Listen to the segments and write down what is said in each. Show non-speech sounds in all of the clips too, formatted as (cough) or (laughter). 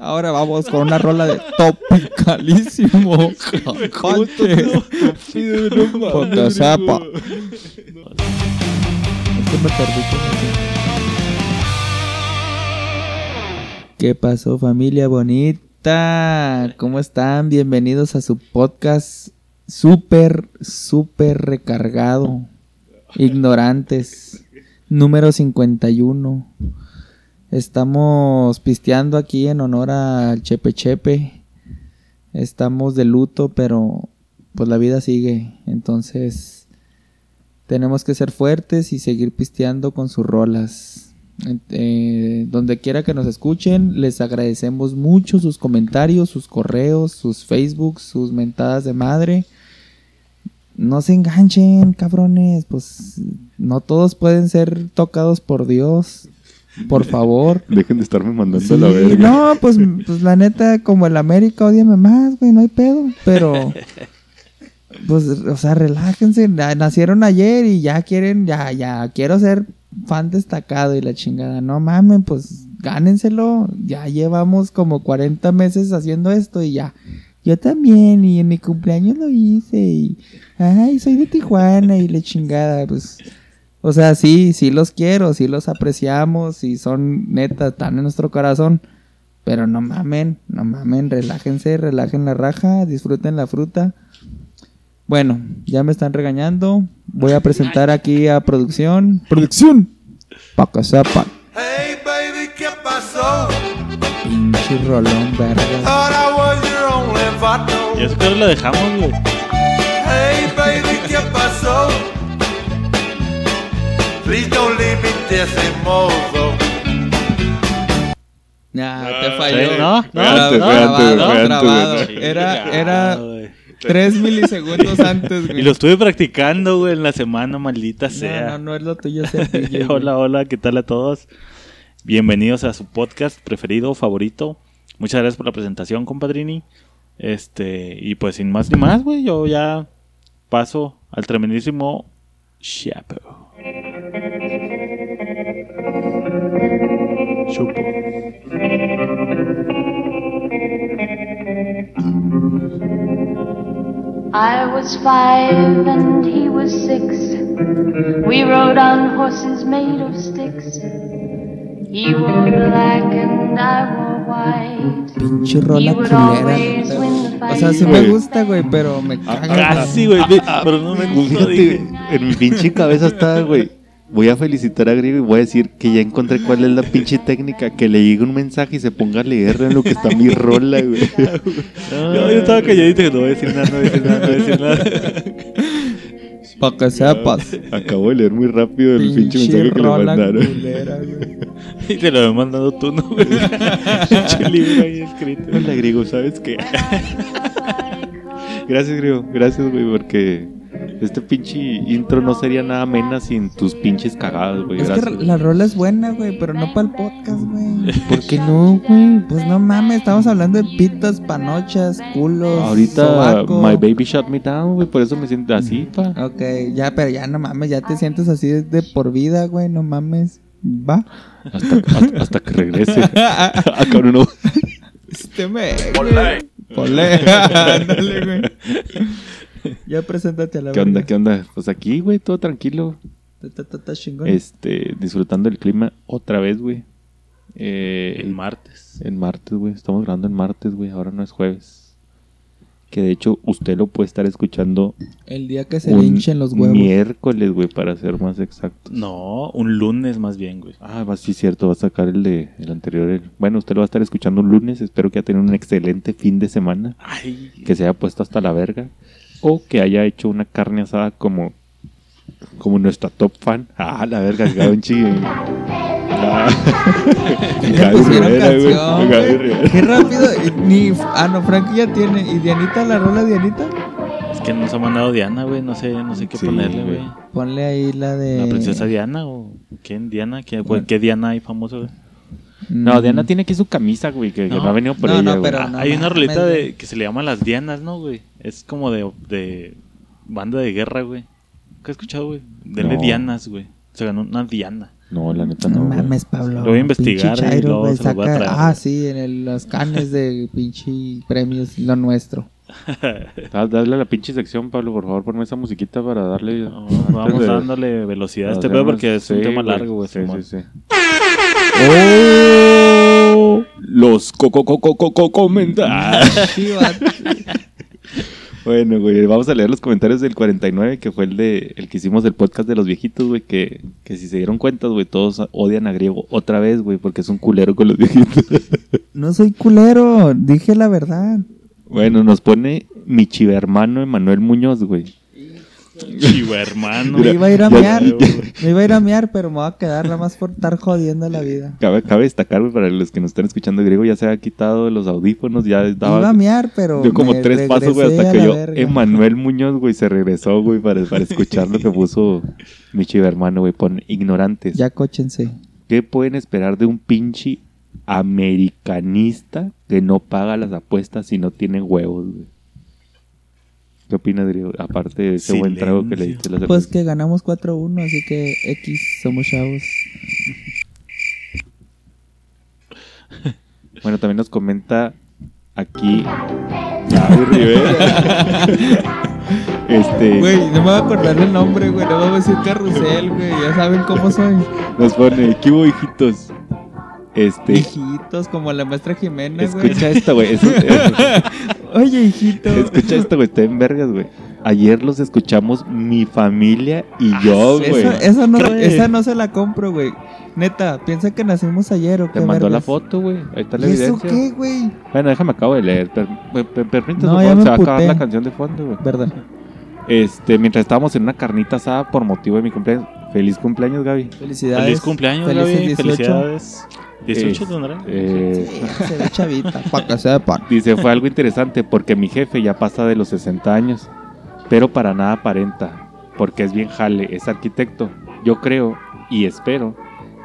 Ahora vamos con una rola de topicalísimo. Jajalte. Porque sepa. Es que me perdí con eso. ¿Qué pasó familia bonita? ¿Cómo están? Bienvenidos a su podcast súper, súper recargado. Ignorantes. Número 51. Estamos pisteando aquí en honor al Chepe Chepe. Estamos de luto, pero pues la vida sigue. Entonces tenemos que ser fuertes y seguir pisteando con sus rolas. Eh, donde quiera que nos escuchen, les agradecemos mucho sus comentarios, sus correos, sus Facebook, sus mentadas de madre. No se enganchen, cabrones, pues no todos pueden ser tocados por Dios. Por (laughs) favor. Dejen de estarme mandando Sí, a la verga. no, pues, pues la neta, como el América, odiame más, güey, no hay pedo. Pero, (laughs) pues, o sea, relájense. na- Nacieron ayer y ya quieren, ya, ya, quiero ser fan destacado y la chingada. No mamen, pues, gánenselo. Ya llevamos como 40 meses haciendo esto y ya. Yo también, y en mi cumpleaños lo hice, y, ay, soy de Tijuana y la chingada, pues. O sea, sí, sí los quiero, sí los apreciamos y son neta, están en nuestro corazón. Pero no mamen, no mamen, relájense, relajen la raja, disfruten la fruta. Bueno, ya me están regañando. Voy a presentar aquí a producción. ¡Producción! Pa' que sepan. Hey baby, ¿qué pasó? Pinche rolón, verga. Thought I was your only Y vato. eso que lo dejamos, güey. Hey baby, ¿qué pasó? Please don't leave me modo. Ya, Ah, te Sí, falló. ¿no? Fue No, no, grabado, fue antes, grabado. Era, era tres milisegundos antes, (laughs) güey. Y lo estuve practicando, güey, en la semana, maldita No, sea. no, no es lo tuyo ser DJ, (laughs) güey. hola, hola, ¿qué tal a todos? Bienvenidos a su podcast preferido, favorito. Muchas gracias por la presentación, compadrini. Este, y pues sin más ni más, güey, yo ya paso al tremendísimo Chapo. I was five and he was six. We rode on horses made of sticks. He wore black and I wore. Pinche rola You would culera. always neta, win the güey. O fight. sea, sí me Güey. gusta, güey, pero me caga. Casi, güey, ve- pero no me dije. en mi pinche cabeza estaba, güey. Voy a felicitar a Griego y voy a decir que ya encontré cuál es la pinche técnica. Que le llegue un mensaje y se ponga a leerlo en lo que está mi rola, güey. (laughs) No, yo estaba calladito, que no voy a decir nada, no voy a decir nada, no voy a decir nada. Pa' que sepas. Acabo de leer muy rápido el pinche Pinche mensaje que le mandaron. culera. (laughs) Y te lo he mandado tú, ¿no? güey? (laughs) Pinche libro ahí escrito. Hola, Griego, ¿sabes qué? Gracias, Griego. Gracias, güey, porque este pinche intro no sería nada menos sin tus pinches cagadas, güey. Es que la rola es buena, güey, pero no para el podcast, güey. (laughs) ¿Por qué no, güey? Pues no mames, estamos hablando de pitas, panochas, culos. Ahorita sobaco. My Baby Shut Me Down, güey, por eso me siento así, pa. Ok, ya, pero ya no mames, ya te sientes así de, por vida, güey, no mames. Va. Hasta, hasta, hasta que regrese. (laughs) Acá uno. Este me. Polé. (laughs) Polé. Ándale, güey. (laughs) Ya preséntate a la ¿Qué onda? ¿Qué onda? Pues aquí, güey, todo tranquilo. Este, disfrutando el clima otra vez, güey. Eh, El martes. En martes, güey. Estamos grabando en martes, güey. Ahora no es jueves. Que de hecho usted lo puede estar escuchando El día que se le hinchen los huevos. miércoles, güey, para ser más exactos. No, un lunes más bien, güey. Ah, va, sí, cierto. Va a sacar el de el anterior. el- Bueno, usted lo va a estar escuchando un lunes. Espero que haya tenido un excelente fin de semana. Ay, Que se haya puesto hasta la verga. O que haya hecho una carne asada como como nuestra top fan. (laughs) Ah, la verga, chido. Ah. Gaby pusieron Rivera, güey. canción, Gaby güey. Rivera. Qué rápido. Ni, ah, no, Frank ya tiene. ¿Y Dianita, la rola Dianita? es que nos ha mandado Diana, güey. No sé, no sé qué Sí, ponerle, güey. güey. Ponle ahí la de. ¿La princesa Diana o quién? ¿Diana? ¿Qué, Bueno. ¿Qué Diana hay famoso, güey? No. Diana tiene aquí su camisa, güey, que, que no, No. ha venido por No, ella, no, güey. pero- Ah, no hay una rolita de que se le llama Las Dianas, ¿no, güey? Es como de, de banda de guerra, güey. ¿Qué has escuchado, güey? Denle No. Dianas, güey. Se ganó una Diana. No, la neta No no. mames, Pablo. Lo voy a investigar y luego se los voy a traer, Ah, sí, en el- los canes de (laughs) pinche premios, lo nuestro. (laughs) Da- Dale a la pinche sección, Pablo, por favor, ponme esa musiquita para darle. No, vamos de- dándole velocidad a este pedo porque es un tema largo, güey. Sí, sí, sí. ¡Oh! Los coco coco coco comentarios. (laughs) Bueno, güey, vamos a leer los comentarios del 49, que fue el de el que hicimos el podcast de los viejitos, güey, que, que si se dieron cuenta, güey, todos odian a Griego otra vez, güey, porque es un culero con los viejitos. (laughs) No soy culero, dije la verdad. bueno, nos pone mi chivermano Emanuel Muñoz, güey. Chivo, hermano. Me iba a ir a mear, (laughs) me iba a ir a mear, pero me voy a quedar nada más por estar jodiendo la vida. Cabe, cabe destacar, güey, para los que nos están escuchando, Griego ya se ha quitado los audífonos, ya estaba... Iba a mear, pero Dio como me tres pasos, güey, hasta que yo, verga. Emanuel Muñoz, güey, se regresó, güey, para, para escuchar lo que puso mi chivermano, güey, pon ignorantes. Ya cóchense. ¿Qué pueden esperar de un pinche americanista que no paga las apuestas y no tiene huevos, güey? ¿Qué opinas, Griego? Aparte de ese buen trago que le diste la Pues que ganamos 4-1, así que X, somos chavos. (laughs) Bueno, también nos comenta aquí Gaby Rivera. (laughs) este, Güey, no me voy a acordar el nombre, güey. No vamos a decir carrusel, güey. Ya saben cómo soy. nos pone, ¿qué hubo, hijitos? Este, Hijitos, como la maestra Jiménez, güey. escucha esto, güey. (laughs) Oye, hijito. Escucha esto, güey, está en vergas, güey. Ayer los escuchamos mi familia y yo, güey. Eso, eso no, esa no se la compro, güey. Neta, piensa que nacimos ayer o qué Te mandó la vergas? foto, güey. Ahí está la ¿Y eso qué, güey? Bueno, déjame acabo de leer. Per, per- per- No, se va a acabar la canción de fondo, güey. Verdad. Este, mientras estábamos en una carnita asada por motivo de mi cumpleaños. Feliz cumpleaños, Gaby. Felicidades. Feliz cumpleaños, Gaby. 18. Felicidades. 18 Es- tendrá. Eh, Sí, se ve chavita, para que sepan. Dice, fue algo interesante porque mi jefe ya pasa de los 60 años, pero para nada aparenta, porque es bien jale, es arquitecto. Yo creo y espero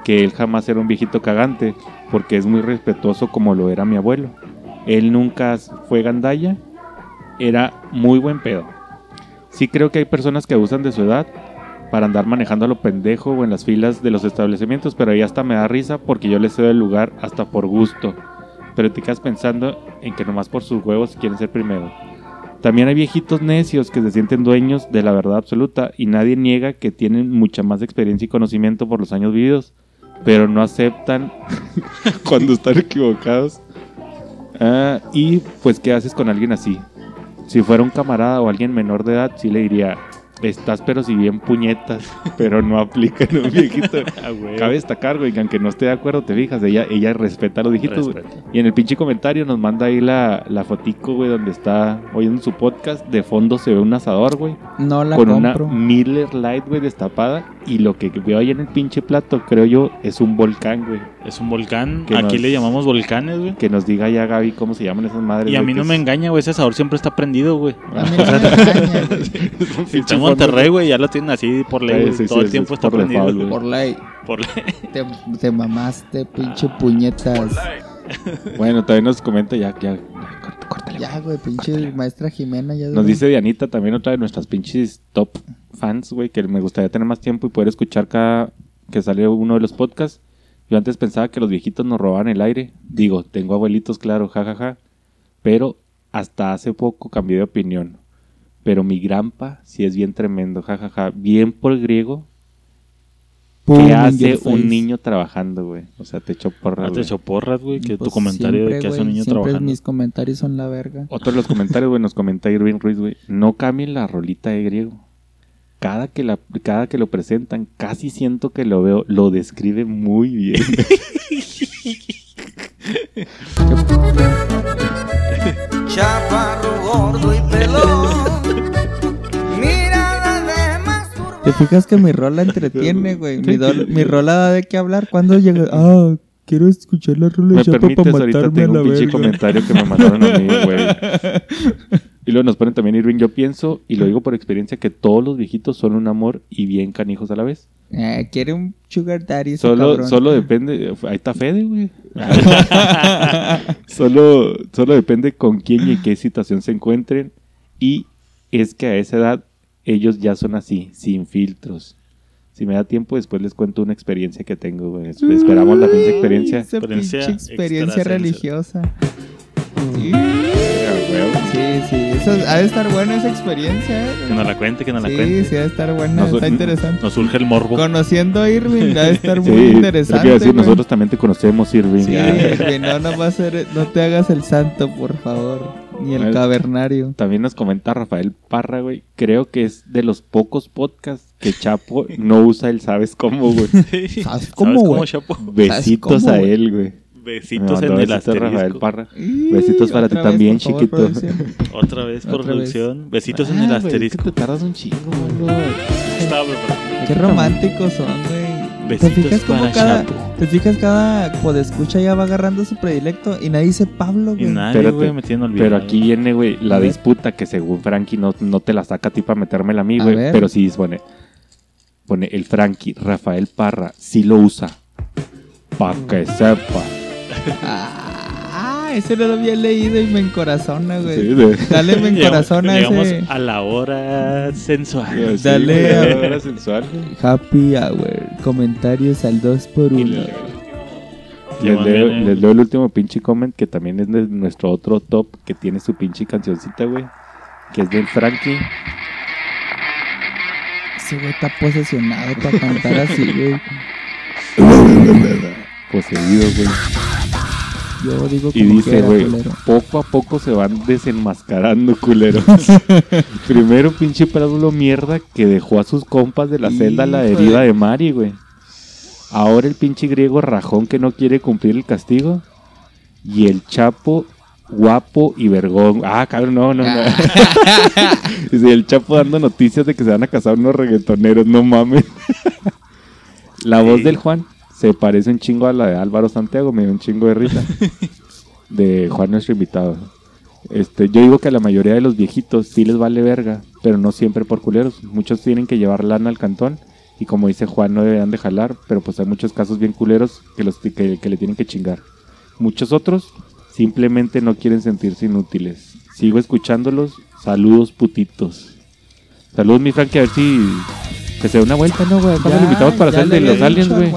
que él jamás era un viejito cagante, porque es muy respetuoso como lo era mi abuelo. Él nunca fue gandalla, era muy buen pedo. Sí creo que hay personas que abusan de su edad para andar manejando a lo pendejo o en las filas de los establecimientos, pero ahí hasta me da risa porque yo les cedo el lugar hasta por gusto pero te quedas pensando en que nomás por sus huevos quieren ser primero. También hay viejitos necios que se sienten dueños de la verdad absoluta y nadie niega que tienen mucha más experiencia y conocimiento por los años vividos, pero no aceptan (laughs) cuando están equivocados. Ah, y pues, ¿qué haces con alguien así? Si fuera un camarada o alguien menor de edad, sí le diría, estás pero si bien puñetas, pero no aplica en un viejito. (laughs) Ah. Cabe destacar, güey, que aunque no esté de acuerdo, te fijas, ella, ella respeta a los viejitos, güey. Y en el pinche comentario nos manda ahí la, la fotico, güey, donde está oyendo su podcast. De fondo se ve un asador, güey, No la con compro. una Miller Light, güey, destapada. Y lo que veo ahí en el pinche plato, creo yo, es un volcán, güey. Es un volcán. Que Aquí nos- le llamamos volcanes, güey. Que nos diga ya, Gaby, cómo se llaman esas madres. Y a mí no es- me engaña, güey. Ese asador siempre está prendido, güey. A mí no me (laughs) engaña, güey. (laughs) es un Está pinche en Monterrey, güey. Ya lo tienen así por ley. Sí, güey. sí, Todo sí, el sí, tiempo es está por prendido. default, güey. Por ley. Por ley. Te, te mamaste, pinche puñetas. Bueno, también nos comenta ya, ya, ya, córtale, Ya, güey, pinche maestra Jimena. Ya Nos dice Dianita, también otra de nuestras pinches top fans, güey, que me gustaría tener más tiempo y poder escuchar cada que sale uno de los podcasts. Yo antes pensaba que los viejitos nos robaban el aire. Digo, tengo abuelitos, claro, jajaja. Pero hasta hace poco cambié de opinión. Pero mi grampa sí es bien tremendo, jajaja. Bien por griego. Pum, ¿Qué hace un face. niño trabajando, güey? O sea, te echó porra, Ah, te echó porras, güey. Que tu Pues comentario de que hace un niño siempre trabajando. mis comentarios son la verga. Otro de los comentarios, güey, nos comenta Irving Ruiz, güey. No cambien la rolita de griego. Cada que, la, cada que lo presentan, casi siento que lo veo, lo describe muy bien. (laughs) Chaparro, gordo y pelón. ¿Te fijas que mi rola entretiene, (laughs) güey? Mi, dol- mi rola da de qué hablar. ¿Cuándo llega? Ah, quiero escuchar la rola ¿Me de permites? para Ahorita matarme a tengo la un pinche verga. comentario que me mandaron a mí, güey. (laughs) Y luego nos ponen también Irving, yo pienso, y lo digo por experiencia, que todos los viejitos son un amor y bien canijos a la vez. Eh, quiere un sugar daddy Solo, cabrón. solo depende, ahí está Fede, güey. (laughs) solo, solo depende con quién y en qué situación se encuentren. Y es que a esa edad ellos ya son así, sin filtros. Si me da tiempo, después les cuento una experiencia que tengo, güey. Esperamos la pinche experiencia. Esa Experiencia experiencia religiosa. Sí, güey. sí, sí. Eso, ha de estar buena esa experiencia, ¿eh? Que nos la cuente, que nos la Sí, cuente. sí, ha de estar buena. Nos- está interesante. Nos surge el morbo. Conociendo a Irving, ha de (laughs) estar muy Sí, que interesante. decir, güey. nosotros también te conocemos, Irving. Sí, Irving, no, no, va a ser, no te hagas el santo, por favor. Ni el cavernario. También nos comenta Rafael Parra, güey. Creo que es de los pocos podcasts que Chapo no usa el sabes cómo, güey. (laughs) ¿Sabes ¿Sabes cómo, cómo, güey? Chapo? Besitos cómo, a él, güey. Besitos en el besitos Rafael asterisco. Parra. Y Besitos para ti también, favor, chiquito. producción. Otra vez por Otra vez. producción. Besitos en Ah, el güey, es que asterisco. te tardas un chingo, güey. Qué románticos son, güey. ¿Te fijas cada, te fijas cada podescucha ya va agarrando su predilecto y nadie dice Pablo, Y güey? nadie, Espérate, güey, me tiene olvidado. Pero aquí viene, güey, la A ver. disputa que según Frankie no, no te la saca a ti para metérmela a mí, A güey. ver. Pero sí pone, pone el Frankie, Rafael Parra, sí lo usa. Pa' que sepa. Ah, ese no lo había leído y me encorazona, güey. Sí, de- Dale, me (laughs) encorazona llegamos ese a la hora sensual. Sí, Dale, a- era (laughs) sensual, güey. happy hour. Comentarios al 2 por 1 Les leo, eh. les leo el último pinche comment que también es de nuestro otro top que tiene su pinche cancioncita, güey. Que es del Frankie. Ese güey está posesionado para cantar así, güey. (laughs) Poseído, güey. Yo digo Y como dice, güey, poco a poco se van desenmascarando, culeros. (laughs) Primero, pinche Pablo mierda que dejó a sus compas de la celda a la herida de Mari, güey. Ahora el pinche griego rajón que no quiere cumplir el castigo. Y el chapo guapo y vergón. Ah, cabrón, no, no, no. (laughs) Dice, el chapo dando noticias de que se van a casar unos reggaetoneros, no mames. (laughs) la voz del Juan se parece un chingo a la de Álvaro Santiago, me dio un chingo de risa. (laughs) de Juan, nuestro invitado. Este, yo digo que a la mayoría de los viejitos sí les vale verga, pero no siempre por culeros. Muchos tienen que llevar lana al cantón y como dice Juan, no deberían de jalar, pero pues hay muchos casos bien culeros que, los, que, que le tienen que chingar. Muchos otros simplemente no quieren sentirse inútiles. Sigo escuchándolos. Saludos putitos. Saludos mi Frankie, a ver si que se dé una vuelta, ¿no, güey? Lo invitamos para hacer el de los aliens, güey.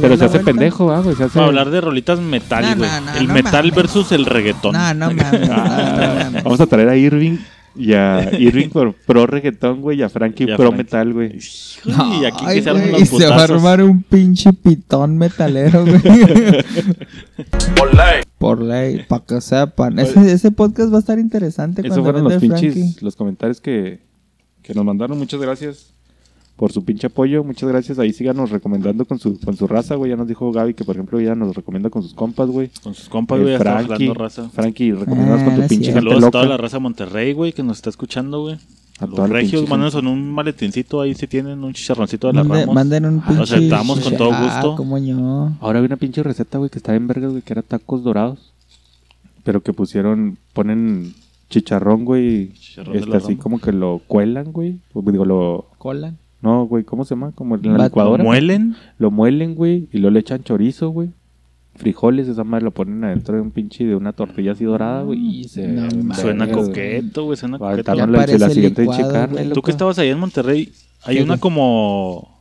Pero se hace pendejo, ¿va, güey? Se hace... Para hablar de rolitas metal, güey. el metal versus el reggaetón. No, no mames. Vamos a traer a Irving y a Irving por pro reggaetón, güey, y a Frankie Y a pro Frankie. metal, güey. y aquí Ay, que se arman güey, los y se va a armar un pinche pitón metalero, güey. Por ley, para que sepan. Ese, ese podcast va a estar interesante Esos fueron los pinches, Frankie. los comentarios que, que nos mandaron. Muchas gracias por su pinche apoyo. Muchas gracias. Ahí síganos recomendando con su, con su raza, güey. Ya nos dijo Gaby que, por ejemplo, ya nos recomienda con sus compas, güey. Con sus compas, Eh, güey, ya estamos Frankie, hablando raza. Frankie, recomendanos Ah, con tu no pinche Saludos a toda la raza Monterrey, güey, que nos está escuchando, güey. A Los regios, mándenos en un maletincito ahí si tienen un chicharroncito de la Mande- Ramos. manden un pinche. Lo aceptamos con todo Ah, gusto. como yo. Ahora hay una pinche receta, güey, que está en vergas, güey, que era tacos dorados. Pero que pusieron, ponen chicharrón, güey. Chicharrón de Este, así Ramos. como que lo cuelan, güey. Digo, lo... Cola. No, güey, ¿cómo se llama? Como en la licuadora. ¿Muelen? Lo muelen, güey, y luego le echan chorizo, güey. Frijoles, esa madre lo ponen adentro de un pinche de una tortilla así dorada, güey. Y se. No. Suena coqueto, güey, suena coqueto. Ya la, la parece siguiente licuado, pinche carne, güey. Tú que estabas ahí en Monterrey, hay ¿Qué, una como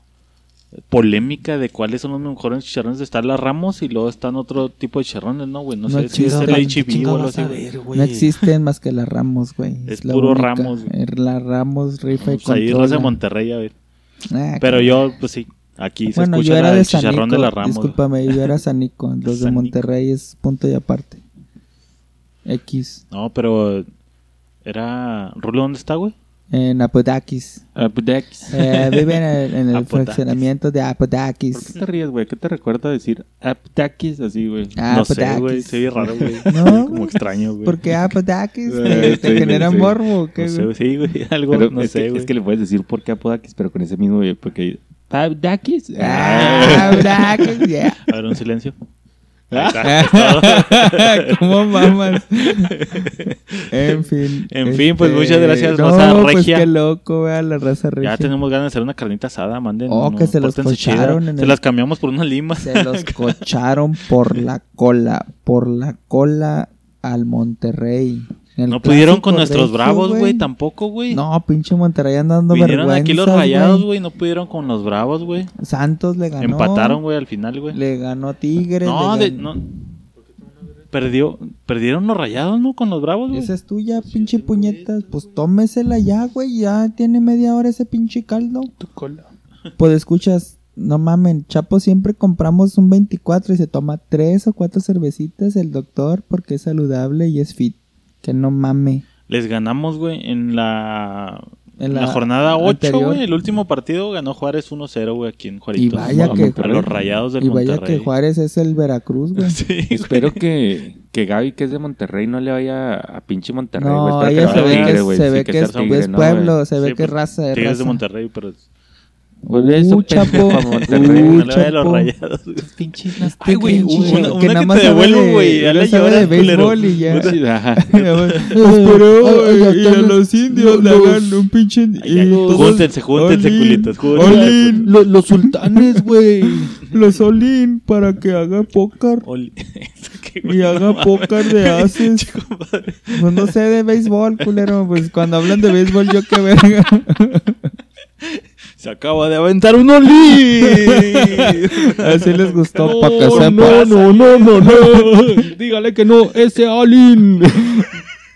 polémica de cuáles son los mejores chicharrones. Está la Ramos y luego están otro tipo de chicharrones, ¿no, güey? No, No sé si es el ¿Qué HB o algo así, güey. No existen más que las Ramos, güey. Es la puro única. Ramos, güey. Es La Ramos rifa y Pues ahí controla. raza de Monterrey, a ver. Ah, Pero yo, pues sí, aquí se Bueno, yo escucha era la de del chicharrón Sanico. de la güey. Discúlpame, yo era Sanico. (laughs) Los de Sanico. Monterrey es punto y aparte. X. No, pero era... ¿Rulo dónde está, güey? En Apodakis. Apodakis. Eh, vive en el, en el Apodakis. fraccionamiento de ¿Por qué Apodakis. te ríes, güey? ¿Qué te recuerda decir Apodakis así, güey? Ah, no sé, Apodakis. güey, se ve raro, güey. (laughs) No, Como extraño, güey. Porque Apodakis (laughs) Eh, te, te sí, genera sí. morbo. ¿o qué, No sé, güey? sí, güey, (laughs) algo, Pero no es, sé, que, güey. es que le puedes decir por qué Apodakis, pero con ese mismo, güey, porque... Apodakis. Ah, Apodakis, yeah. A ver, un silencio. (laughs) ¿Cómo mamas? (laughs) en fin. este, En fin, pues, muchas gracias, raza no, pues regia. qué loco, vea la raza regia. Ya tenemos ganas de hacer una carnita asada, manden. Oh, que se los cocharon en Se el- las cambiamos por unas limas. Se los (laughs) cocharon por la cola, por la cola al Monterrey. No pudieron con nuestros regio, bravos, güey, tampoco, güey. No, pinche Monterrey andando Vinieron aquí los rayados, güey, no pudieron con los bravos, güey. Santos le ganó. Empataron, güey, al final, güey. Le ganó Tigres. No, le de, ganó- no. Perdió, perdieron los rayados, ¿no? Con los bravos, güey. Esa es tuya, pinche puñetas. Pues tómesela ya, güey. Ya tiene media hora ese pinche caldo. Tu cola. Pues escuchas, no mamen. Chapo siempre compramos un 24 y se toma tres o cuatro cervecitas el doctor porque es saludable y es fit. Que no mame. Les ganamos, güey, en la, En la la, jornada 8, anterior. güey. El último partido ganó Juárez 1-0, güey, aquí en Y Juaritos. vaya que. A los rayados del Y vaya Monterrey. que Juárez es el Veracruz, güey. (laughs) Sí. Espero que, que Gaby, que es de Monterrey, no le vaya a pinche Monterrey, güey. No, ella le se ve que, es- güey. se Sí, ve que, sea es, Tigre, es ¿no, pueblo, se ve Sí, que es pues, raza, es Tigres de Monterrey, pero eso, Uh, pendejo, chapo. a los rayados. Pinches Ay, güey, pinche una, güey, que una nada que más te devuelvo, de- güey. No le sabe de béisbol y ya. Y a los indios le hagan un pinche. Júntense, júntense, culitos. Olin, Los, sultanes, güey. los Olin para que haga (laughs) Eso qué, y haga póker de haces. (laughs) Pues no sé de béisbol, culero. Pues cuando hablan de béisbol, yo qué verga. (laughs) (laughs) Se acaba de aventar un Oli. (laughs) Así les gustó, No, para que no, no, no, no. Dígale que no, ese Alin.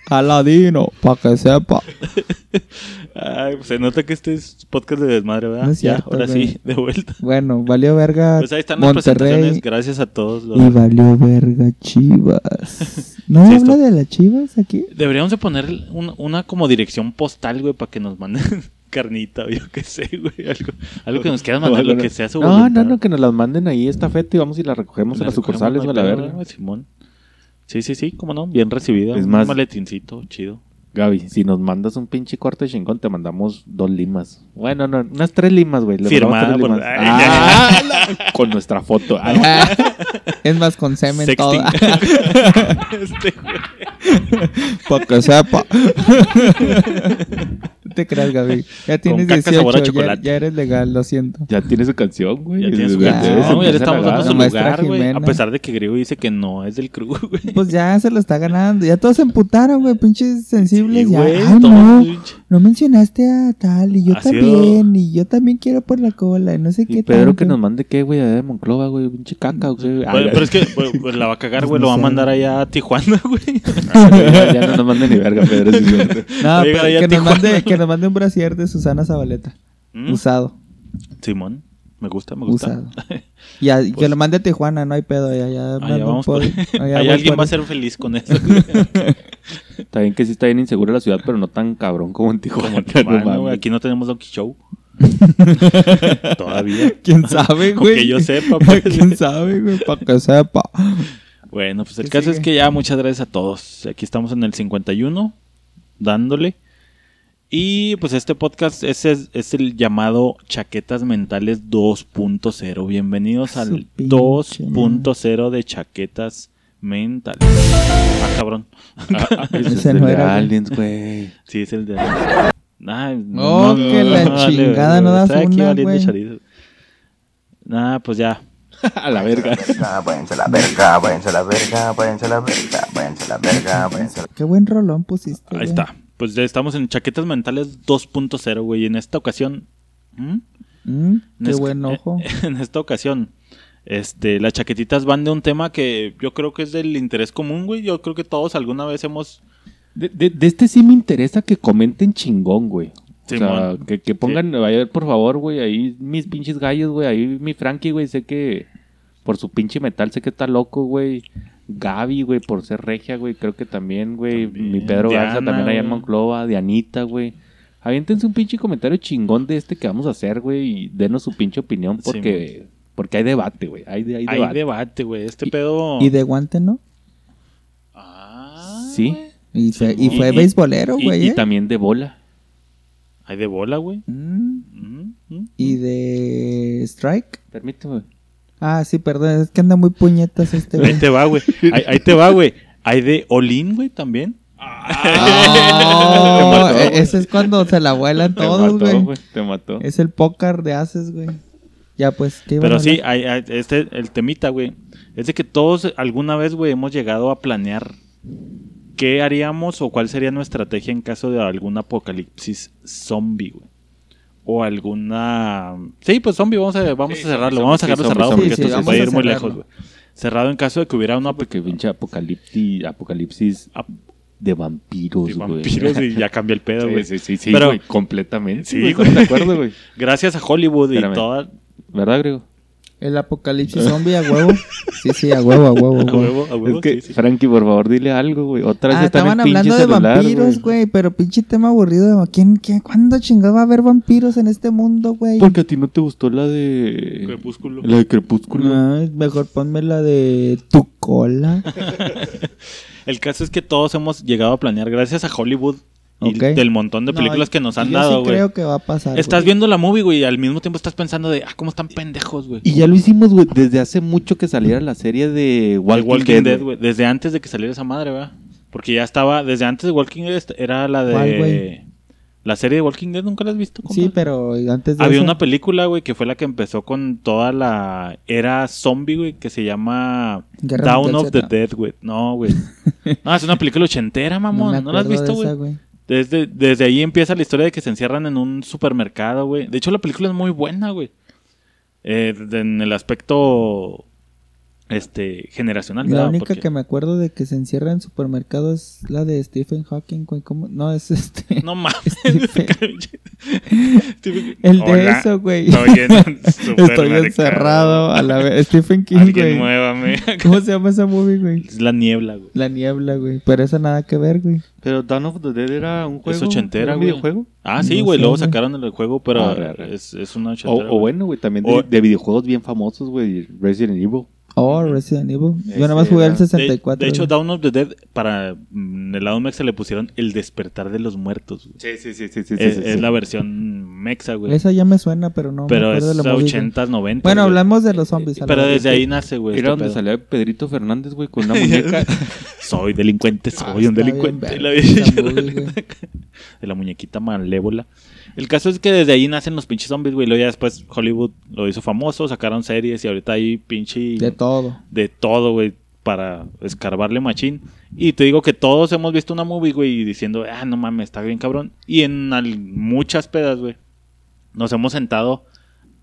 Aladino, para que sepa. (laughs) Ay, pues se nota que este es podcast de desmadre, ¿verdad? No es ya, cierto, ahora güey. sí, de vuelta. Bueno, valió verga Pues ahí están las Monterrey presentaciones. Gracias a todos. los- y valió verga Chivas. (laughs) ¿No Sí, habla esto- de las Chivas aquí? Deberíamos de poner un- una como dirección postal, güey, para que nos manden (laughs) carnita yo qué sé, güey. Algo, algo que nos quieran mandar, lo que sea su No, voluntad. no, no, que nos las manden ahí esta feta y vamos y las recogemos a las sucursales, güey, la verga. Simón. Sí, sí, sí, cómo no, bien recibido. Es un más- maletincito, chido. Gaby, si nos mandas un pinche corte chingón, te mandamos dos limas. Bueno, no, unas tres limas, güey. Firmada por- limas. Ah, la- con nuestra foto. Ah, es más con semen todo. Sexting. (laughs) (laughs) Este, güey. Para que sepa. (laughs) No te creas, Gaby. Ya tienes caca 18, sabor a ya, chocolate. ya eres legal, lo siento. ya tiene su canción, güey. Ya tiene su Ya, canción, se ya le estamos dando su La maestra lugar, güey. A Jimena. pesar de que Griego dice que no es del crew, güey. Pues ya se lo está ganando. Ya todos se emputaron, güey. Pinches sensibles. Sí, ya. güey, Ay, no. pinche. No mencionaste a tal. Y yo Ha sido- también. Y yo también quiero por la cola. Y no sé qué Y Pedro tanto. que nos mande qué, güey, allá de Monclova, güey, pinche caca, güey. Pero es que pues, pues, la va a cagar, güey. No Lo va a mandar allá a Tijuana, güey. (laughs) ya, (laughs) ya no nos mande ni verga, Pedro. sí. (laughs) No, pero que nos, mande, que nos mande un brasier de Susana Zabaleta. Mm, Usado. Simón, me gusta, me gusta. Usado. (laughs) Y a- que Pues- lo mande a Tijuana. No hay pedo. Ya, ya, Allá mando vamos por- por- allá Ahí voy alguien por- va a ser feliz con eso. Está bien que sí está bien insegura la ciudad, pero no tan cabrón como en Tijuana. no güey, aquí no tenemos Donkey Show. Todavía. ¿Quién sabe, güey? que yo sepa, pues. ¿Quién sabe, güey? Para que sepa. Bueno, pues el ¿Qué caso es que ya muchas gracias a todos. Aquí estamos en el 51, dándole. Y pues este podcast es, es, es el llamado Chaquetas Mentales 2.0. Bienvenidos al pinche 2.0 de Chaquetas Mentales. Ah, cabrón. (laughs) Ese es Ese el no de era, güey. Aliens, güey. Sí, es el de... Ay, Oh, que la chingada, no das una, güey. Nah, pues ya. (laughs) A la verga. váyanse a la verga, váyanse a la verga, váyanse a la verga, váyanse a la verga, váyanse a la Qué buen rolón pusiste. Ahí está. Pues ya estamos en Chaquetas Mentales 2.0, güey. En esta ocasión... ¿Mm? Mm, qué es- buen ojo. (laughs) En esta ocasión, este, las chaquetitas van de un tema que yo creo que es del interés común, güey. Yo creo que todos alguna vez hemos... De, de- de este sí me interesa que comenten chingón, güey. O sea, que, que pongan, vaya, por favor, güey, ahí mis pinches gallos, güey, ahí mi Frankie, güey, sé que por su pinche metal, sé que está loco, güey. Gaby, güey, por ser regia, güey, creo que también, güey. También. Mi Pedro Garza Diana, también allá en. Monclova, Dianita, güey. Aviéntense un pinche comentario chingón de este que vamos a hacer, güey, y denos su pinche opinión Sí, porque, porque hay debate, güey. Hay, de- hay Hay debate. debate, güey. Este pedo... Y de guante, ¿no? Ah, Sí. Y fue, y Y- fue y- beisbolero, güey. y ¿eh? también de bola. Hay de bola, güey. Mm, Mm, mm. Y de strike. Permíteme. Ah, sí, perdón. Es que anda muy puñetas este, Ahí güey. te va, güey. (laughs) Ahí, ahí te va, güey. Hay de Olin, güey, también. Ah, Te mató, güey. ese es cuando se la vuelan Te todos, mató, güey. Te mató. Es el póker de haces, güey. Ya, pues, ¿qué Pero sí, hay, hay- este, el temita, güey. Es de que todos alguna vez, güey, hemos llegado a planear ¿qué haríamos o cuál sería nuestra estrategia en caso de algún apocalipsis zombie, güey? O alguna... Sí, pues zombie, vamos a, vamos Sí, a cerrarlo, vamos a zombie, sí, cerrado zombie, porque esto se puede a ir muy lejos, güey. Cerrado en caso de que hubiera una Porque pinche apocalipsis, apocalipsis Ap- de vampiros, de güey. vampiros y ya cambia el pedo, güey. Sí, sí, sí, sí, Pero- completamente. Sí, güey, de acuerdo, güey. (laughs) Gracias a Hollywood Espérame. y toda... ¿Verdad, Grego? El apocalipsis zombie a huevo. Sí, sí, a huevo, a huevo, (laughs) a A huevo. a huevo, es que, sí, sí. Frankie, por favor, dile algo, güey. Otra vez Ah, están estaban en hablando de celular, vampiros, güey, pero pinche tema aburrido. ¿Quién, quién, ¿Cuándo chingado va a haber vampiros en este mundo, güey? Porque a ti no te gustó la de... Crepúsculo. La de Crepúsculo. Ah, mejor ponme la de tu cola. (laughs) El caso es que todos hemos llegado a planear gracias a Hollywood y del montón de No, películas que nos han yo dado, sí güey. creo que va a pasar. Estás viendo la movie, güey, y al mismo tiempo estás pensando de, ah, cómo están pendejos, güey. Y ya lo hicimos, güey, desde hace mucho que saliera la serie de Walking, Walking, Dead, Dead, güey. Desde antes de que saliera esa madre, ¿verdad? Porque ya estaba, desde antes de Walking Dead era la ¿Cuál, de... La serie de Walking Dead, ¿nunca la has visto? compa? Sí, pero antes de Había eso- una película, güey, que fue la que empezó con toda la era zombie, güey, que se llama Guerra Down of the. Dead, güey. No, güey. (laughs) No, es una película ochentera, mamón. me ¿No, la has visto, güey? Desde, desde ahí empieza la historia de que se encierran en un supermercado, güey. De hecho, la película es muy buena, güey. Eh, en el aspecto este generacional. La ¿verdad? única Porque- que me acuerdo de que se encierra en supermercado es la de Stephen Hawking, güey. ¿Cómo? No, es este. (laughs) No mames. (laughs) Stephen- (laughs) El de Hola, eso, güey. Estoy, en encerrado a la vez. Stephen King, Alguien güey. muévame. ¿Cómo se llama esa movie, güey? Es la niebla, güey. La niebla, güey. Pero eso nada que ver, güey. Pero Dawn of the Dead era un juego. Es ochentera, ¿Era un güey. videojuego? Ah, sí, No güey. sé, luego güey. sacaron el juego, pero Ah, es, es una O, ochentera. o bueno, güey, también de, O- de videojuegos bien famosos, güey. Resident Evil. Oh, Resident Evil. Yo nada más jugué De, 64. de hecho. Down of the Dead, para mm, el lado mexa le pusieron El despertar de los muertos. güey. Sí, sí, sí, sí. sí, es, sí, es sí. la versión mexa, güey. Esa ya me suena, pero no pero me es de la movie. güey. 80s, 90 Bueno, güey. hablamos de los zombies. Pero desde ahí nace, güey. Era este donde pedo. salía Pedrito Fernández, güey, con una muñeca. (laughs) Soy delincuente, Ah, soy un bien delincuente. La (laughs) de la muñequita malévola. El caso es que desde ahí nacen los pinches zombies, güey. Luego ya después Hollywood lo hizo famoso, sacaron series y ahorita hay pinche... De todo. de todo, güey, para escarbarle machín. Y te digo que todos hemos visto una movie, güey, diciendo, ah, no mames, está bien cabrón. Y en al- muchas pedas, güey, nos hemos sentado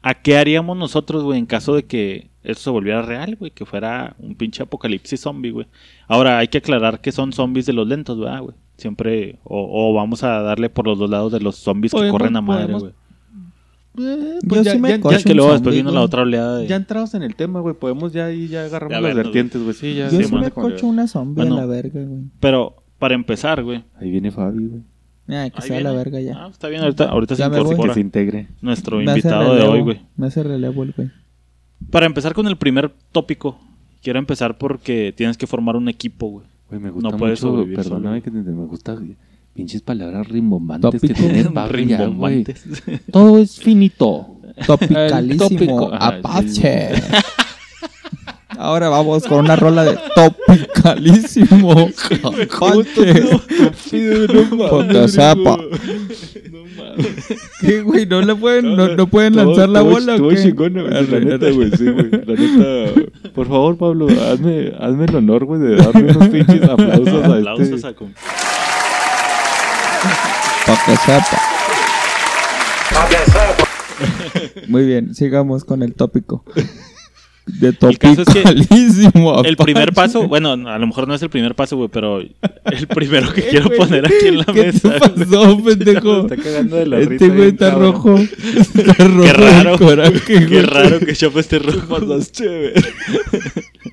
a qué haríamos nosotros, güey, en caso de que eso se volviera real, güey, que fuera un pinche apocalipsis zombie, güey. Ahora hay que aclarar que son zombies de los lentos, ¿verdad, güey? Siempre, o, o vamos a darle por los dos lados de los zombies que corren a madre, güey. Eh, Yo sí me Ya cocho es que un luego zombie, después vino la güey. otra oleada de... Ya entrados en el tema, güey. Podemos ya ahí ya agarramos Ya las vernos, vertientes, güey. Sí, ya. Yo Sí, me cocho una zombie Bueno. a la verga, güey. Pero, para empezar, güey. Ahí viene Fabi, güey. Ay, que ahí sea la verga ya. Ah, está bien, ahorita, ahorita se Ya incorpora Que se integre. nuestro Me invitado de hoy, güey. Me hace relevo el güey. Para empezar con el primer tópico, quiero empezar porque tienes que formar un equipo, güey. Güey, me gusta No puedes mucho. Perdóname solo. que te- me gusta. Pinches palabras rimbombantes que Tópico. tiene Fabi ya, güey. Rimbombantes. Todo es finito. (laughs) Topicalísimo. Apache. (laughs) Ahora vamos con una rola de topicalísimo. (laughs) Sepa. ¿Qué, güey? ¿No, le pueden, no, no pueden lanzar la bola o Estuvo qué? chingona, güey. La neta, güey. Sí, güey. La neta. Por favor, Pablo, hazme, hazme el honor, güey, de darme unos (laughs) pinches aplausos a Aplausos este. a com- Para que sepa. Muy bien, sigamos con el tópico. De El caso es que topicalísimo. El primer paso, bueno, a lo mejor no es el primer paso, güey, pero el primero que (laughs) quiero güey? poner aquí en la ¿Qué mesa. te pasó, pendejo? (laughs) Está cagando de la Este güey está cabrón. rojo. Está rojo. Qué raro. coraje, (laughs) Qué güey. raro que Chop esté rojo.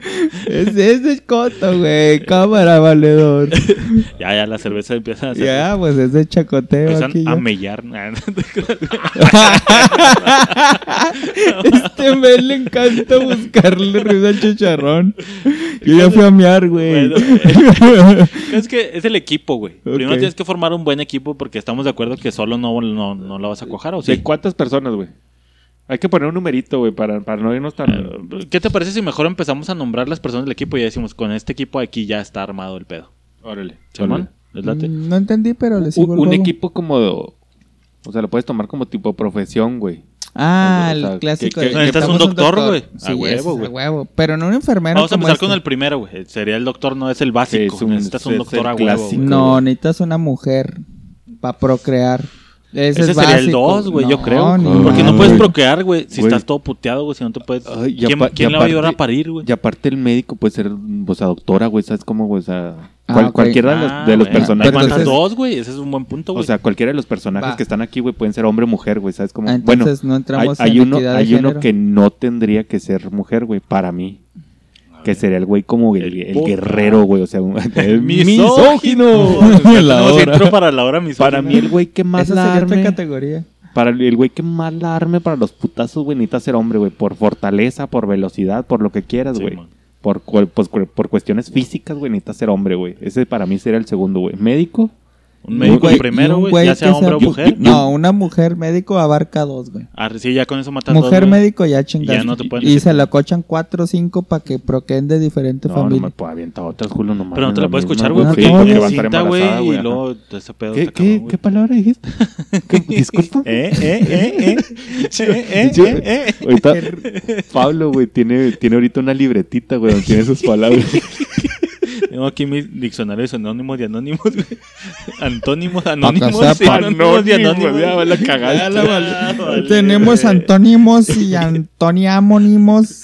(laughs) Es, es de coto, güey. Cámara, valedor. (laughs) Ya, ya, la cerveza empieza a hacer. Ya, pues es de chacoteo Empiezan aquí. a mellar. (laughs) este men le encanta buscarle ruido al chicharrón. Yo ya fui a mear, güey. Bueno, es que es el equipo, güey. Primero tienes que formar un buen equipo porque estamos de acuerdo que solo no, no, no la vas a cojar, ¿o sí? ¿De cuántas personas, güey? Hay que poner un numerito, güey, para, para no irnos tan. ¿Qué te parece si mejor empezamos a nombrar las personas del equipo y ya decimos, con este equipo aquí ya está armado el pedo? Órale. ¿Simón? ¿Les late? Mm, No entendí, pero le Un, sigo un juego. equipo como. de- o sea, lo puedes tomar como tipo profesión, güey. Ah, O sea, el clásico. que- de que- necesitas un doctor, güey. Sí, A huevo, güey. A huevo. Pero no un enfermero. Vamos a empezar con este. el primero, güey. Sería el doctor, no es el básico. Sí, es un- necesitas un doctor a huevo. No, necesitas una mujer para procrear. Ese, Ese es sería el básico. 2, güey, yo No, creo. ni Porque no puedes procrear, güey, si estás todo puteado, güey, si no te puedes... Ay, ¿Quién, quién le va a ayudar a parir, güey? Y aparte el médico puede ser, o sea, doctora, güey, ¿sabes cómo, güey? O sea, Ah, cual- cualquiera de los, Ah, de los personajes. Pero Aguantas entonces- dos, güey, ese es un buen punto, güey. o sea, cualquiera de los personajes Va. que están aquí, güey, pueden ser hombre o mujer, güey, ¿sabes cómo? Ah, bueno, entonces no hay, entramos hay en uno, equidad de hay uno que no tendría que ser mujer, güey, para mí. Que sería el güey como el, El el puta. guerrero, güey, o sea, un, (laughs) el misógino. La hora. para la hora misógina. Para mí el güey que más Esa la arme, categoría. para el güey que más la arme para los putazos, güey, necesita ser hombre, güey, por fortaleza, por velocidad, por lo que quieras, güey. por, cu- pues, por cuestiones físicas, güey, necesita ser hombre, güey. Ese para mí sería el segundo, güey. Médico, Un médico güey- primero, güey, ya sea hombre o sea- mujer. No, una mujer médico abarca dos, güey. Ah, sí, ya con eso matas Mujer dos, médico ya chingaste. Ya no te pueden y decir se la cochan cuatro o cinco para que proqueen de diferente no, no familia. me puedo aventar otras, Julio, no Pero no te mames, la puedes escuchar, güey, no, porque a estar cinta, güey, y luego ese pedo ¿Qué, está qué, cabrón, güey. ¿Qué palabra dijiste? (laughs) ¿Qué- disculpa. ¿Eh, eh, eh, eh? ¿Eh, eh, (laughs) eh, eh? Ahorita, Pablo, güey, tiene, tiene ahorita una libretita, güey, donde tiene sus palabras. (laughs) Tengo aquí mi diccionario de sinónimos y anónimos, güey. (laughs) Antónimos, anónimos, sea, pa- sinónimos y anónimos. ya la cagaste. Ya la val- vale, Tenemos antónimos y antoniamónimos.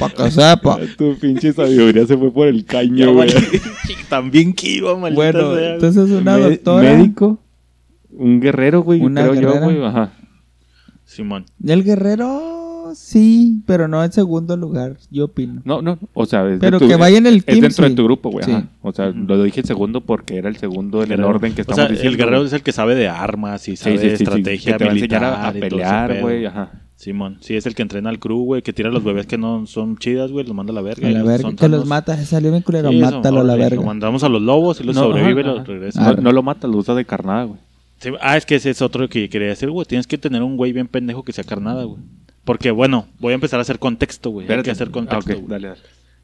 Para que sepa. Tu pinche sabiduría se fue por el caño, güey. (laughs) También que iba, maldita Bueno, sea. entonces una Me- doctora. Médico, un guerrero, güey, Una creo yo, güey, ajá. Simón. El guerrero, sí, pero no en segundo lugar, yo opino. No, no, o sea, es de Pero tu- que vaya en el Es team, dentro sí. de tu grupo, güey, Sí. ajá. O sea, lo dije segundo porque era el segundo en el orden que O estamos sea, diciendo. el guerrero es el que sabe de armas y sabe sí, sí, de sí, estrategia que te va a enseñar a, pelear, güey, ajá. Simón, sí, es el que entrena al crew, güey, que tira a los bebés que no son chidas, güey, los manda a la verga. A y la verga, son que los mata, se salió bien culero, Sí, eso, mátalo a la verga. Lo mandamos a los lobos y los No, sobrevive y ajá, los regresa. No, lo mata, lo usa de carnada, güey. Sí, ah, es que ese es otro que quería decir, güey. Tienes que tener un güey bien pendejo que sea carnada, güey. Porque, bueno, voy a empezar a hacer contexto, güey. Hay que hacer Ah, contexto, güey. dale, dale.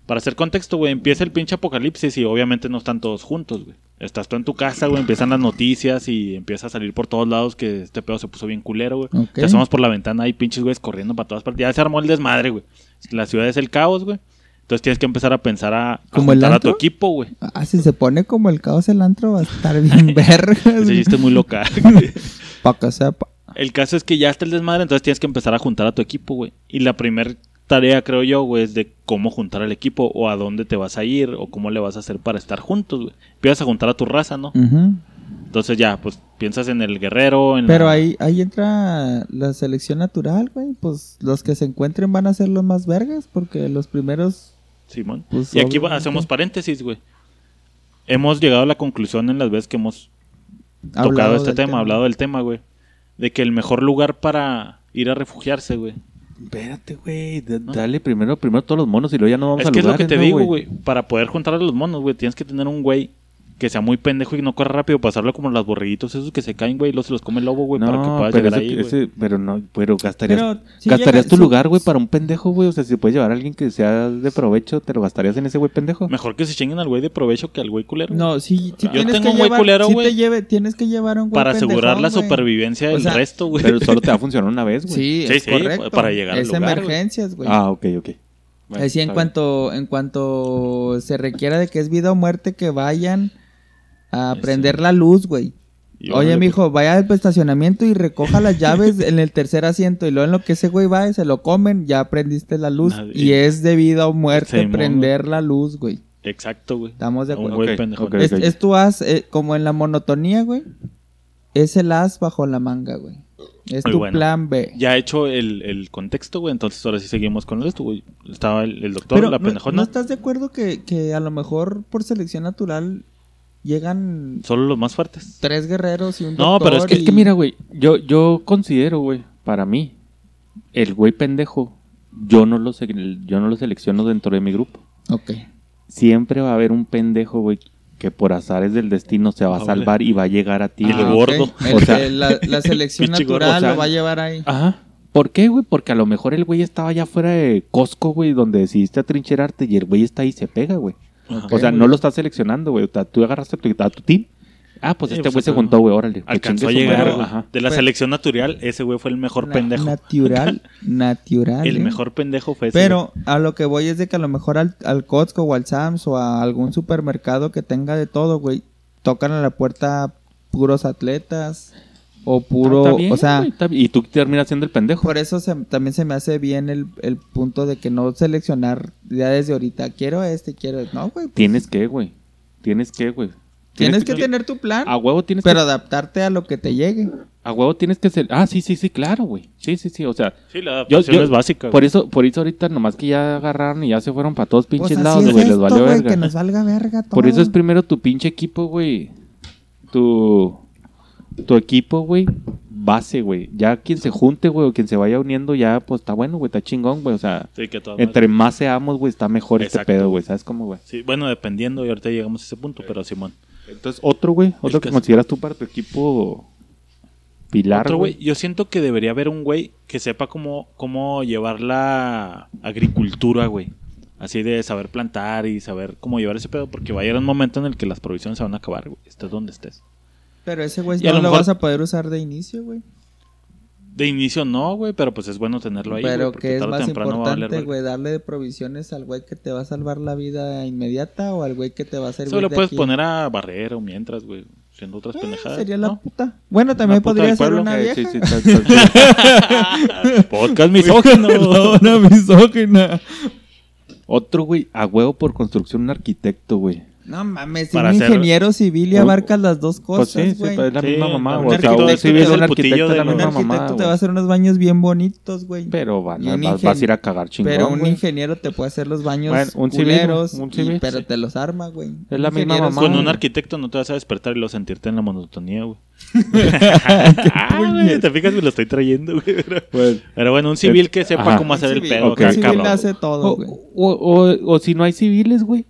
Para hacer contexto, güey, empieza el pinche apocalipsis y obviamente no están todos juntos, güey. Estás tú en tu casa, güey, empiezan las noticias y empieza a salir por todos lados que este pedo se puso bien culero, güey. Ok. Te asomos por la ventana, hay pinches güeyes corriendo para todas partes. Ya se armó el desmadre, güey. La ciudad es el caos, güey. Entonces tienes que empezar a pensar a, a ¿Como el a tu equipo, güey. Ah, si se pone como el caos el antro, va a estar bien (laughs) vergas. Ese chiste es muy local. (laughs) Para que sepa. El caso es que ya está el desmadre, entonces tienes que empezar a juntar a tu equipo, güey. Y la primera tarea, creo yo, güey, es de cómo juntar al equipo o a dónde te vas a ir o cómo le vas a hacer para estar juntos, güey. Empiezas a juntar a tu raza, ¿no? Ujú. Entonces ya, pues piensas en el guerrero, en Pero la- ahí, ahí entra la selección natural, güey. Pues los que se encuentren van a ser los más vergas, porque los primeros. Simón. Pues, y aquí obviamente. hacemos paréntesis, güey. Hemos llegado a la conclusión en las veces que hemos tocado hablado este del tema, hablado del tema, güey. De que el mejor lugar para ir a refugiarse, güey. Espérate, güey. d- Dale primero, primero todos los monos y luego ya no vamos Es a que es lo que te ¿no, digo, güey. Para poder juntar a los monos, güey, tienes que tener un güey que sea muy pendejo y no corra rápido, pasarlo como los borreguitos esos que se caen, güey, y luego se los come el lobo, güey, para que pero, llegar ese- ahí, ese- pero no, pero gastarías, Pero si gastarías llega- tu si- lugar, güey, para un pendejo, güey. O sea, si puedes llevar a alguien que sea de provecho, ¿te lo gastarías en ese güey pendejo? Mejor que se chinguen al güey de provecho que al güey culero. No, sí, sí Yo tienes tengo un güey culero, güey, te lleve, tienes que llevar a un güey para asegurar la supervivencia O del sea, resto, güey. Pero solo te va a (laughs) funcionar una vez, güey. Sí, Sí, es sí, correcto. para llegar al Es lugar, güey. emergencias, güey. Ah, ok, ok. Bueno, Así en cuanto, en cuanto se requiera de que es vida o muerte, que vayan a prender la luz, güey. Oye, mijo, vaya al estacionamiento y recoja las llaves en el tercer asiento. Y luego en lo que ese güey va y se lo comen, ya prendiste la luz. Nadie- Y es de vida o muerte Simón, prender la luz, güey. Exacto, güey. Estamos de acuerdo. güey Ok, pendejo. ok. Es, es tu as, eh, como en la monotonía, güey. Es el as bajo la manga, güey. Es Muy tu bueno. plan B. Ya he hecho el, el contexto, güey. Entonces ahora sí seguimos con esto, güey. Estaba el, el doctor, Pero la ¿no, pendejona. ¿no estás de acuerdo que, que a lo mejor por selección natural llegan Solo los más fuertes. tres guerreros y un No, doctor pero es que- Es que mira, güey, yo, yo considero, güey, para mí, el güey pendejo, yo no lo, yo no lo selecciono dentro de mi grupo. Ok. Siempre va a haber un pendejo, güey, que por azares del destino se va Ah, a salvar y va a llegar a ti. Y el. Ah, gordo. O sea, la, la (laughs) selección natural o sea, lo va a llevar ahí. Ajá. ¿Por qué, güey? Porque a lo mejor el güey estaba allá fuera de Costco, güey, donde decidiste atrincherarte y el güey está ahí y se pega, güey. O sea, no lo estás seleccionando, güey. O sea, tú agarraste tu, a tu team, ah, pues Sí, este pues, güey se pero juntó, güey, órale. Alcanzó a llegar. Ajá. De la Pero- selección natural, ese güey fue el mejor Na- pendejo. Natural, (laughs) natural. El ¿eh? mejor pendejo fue ese. Pero a lo que voy es de que a lo mejor al, al Costco o al Sams o a algún supermercado que tenga de todo, güey, tocan a la puerta puros atletas o puro, Ah, está bien, o sea, güey, está bien. Y tú terminas siendo el pendejo. por eso se- también se me hace bien el, el punto de que no seleccionar ya desde ahorita, quiero este, quiero este. no, güey, pues, Tienes que, güey. Tienes que, güey. tienes que tener tu plan, A huevo tienes pero que... adaptarte a lo que te llegue. A huevo tienes que ser... Ah, sí, sí, sí, claro, güey. Sí, sí, sí, o sea... Sí, la Yo, adaptación yo- es básica. por güey. eso, por eso ahorita nomás que ya agarraron y ya se fueron para todos Pues pinches lados, es güey, les valió güey, verga. que nos valga verga todo. Por eso es primero tu pinche equipo, güey. Tu, tu equipo, güey. Base, güey. Ya quien se junte, güey, o quien se vaya uniendo, ya, pues está bueno, güey, está chingón, güey. O sea, Sí, que todas entre más seamos, güey, está mejor Exacto. este pedo, güey. ¿Sabes cómo, güey? Sí, bueno, dependiendo, y ahorita llegamos a ese punto, pero Simón. Entonces, otro, güey, otro que consideras tú para tu equipo pilar, Otro güey, yo siento que debería haber un güey que sepa cómo, cómo llevar la agricultura, güey. Así de saber plantar y saber cómo llevar ese pedo, porque va a llegar un momento en el que las provisiones se van a acabar, güey. Estés donde estés. Pero ese güey no lo mejor- vas a poder usar de inicio, güey. De inicio no, güey, pero pues es bueno tenerlo ahí. Pero porque que es más importante, güey, darle de provisiones al güey que te va a salvar la vida inmediata o al güey que te va a servir Eso lo de puedes aquí? poner a barrera o mientras, güey, haciendo otras Eh, pendejadas. sería la ¿no? puta. Bueno, también La puta podría ser una Eh, vieja. sí, sí, (laughs) Podcast misógino. (laughs) una misógina. Otro, güey, a huevo por construcción, un arquitecto, güey. No mames, Para un hacer- ingeniero civil y Un- abarcas las dos Pues sí, cosas, sí, güey. pues es la Sí, misma mamá, un güey. O sea, arquitecto un es civil, un putillo arquitecto de la los- un misma arquitecto mamá, te va a hacer unos baños bien bonitos, güey. Pero van un vas, ingen- vas a ir a cagar chingón, Pero un ingeniero te puede hacer los baños Bueno, un civil, culeros, un y- civil, pero sí. te los arma, güey. Es la Un misma mamá, Con un arquitecto no te vas a despertar y luego sentirte en la monotonía, güey. (laughs) (laughs) ah, güey, te fijas, me lo estoy trayendo, güey. Pero, pero bueno, un civil que sepa Ajá. cómo hacer Un el pedo. un civil hace todo, güey. o, o- o si no hay civiles, güey.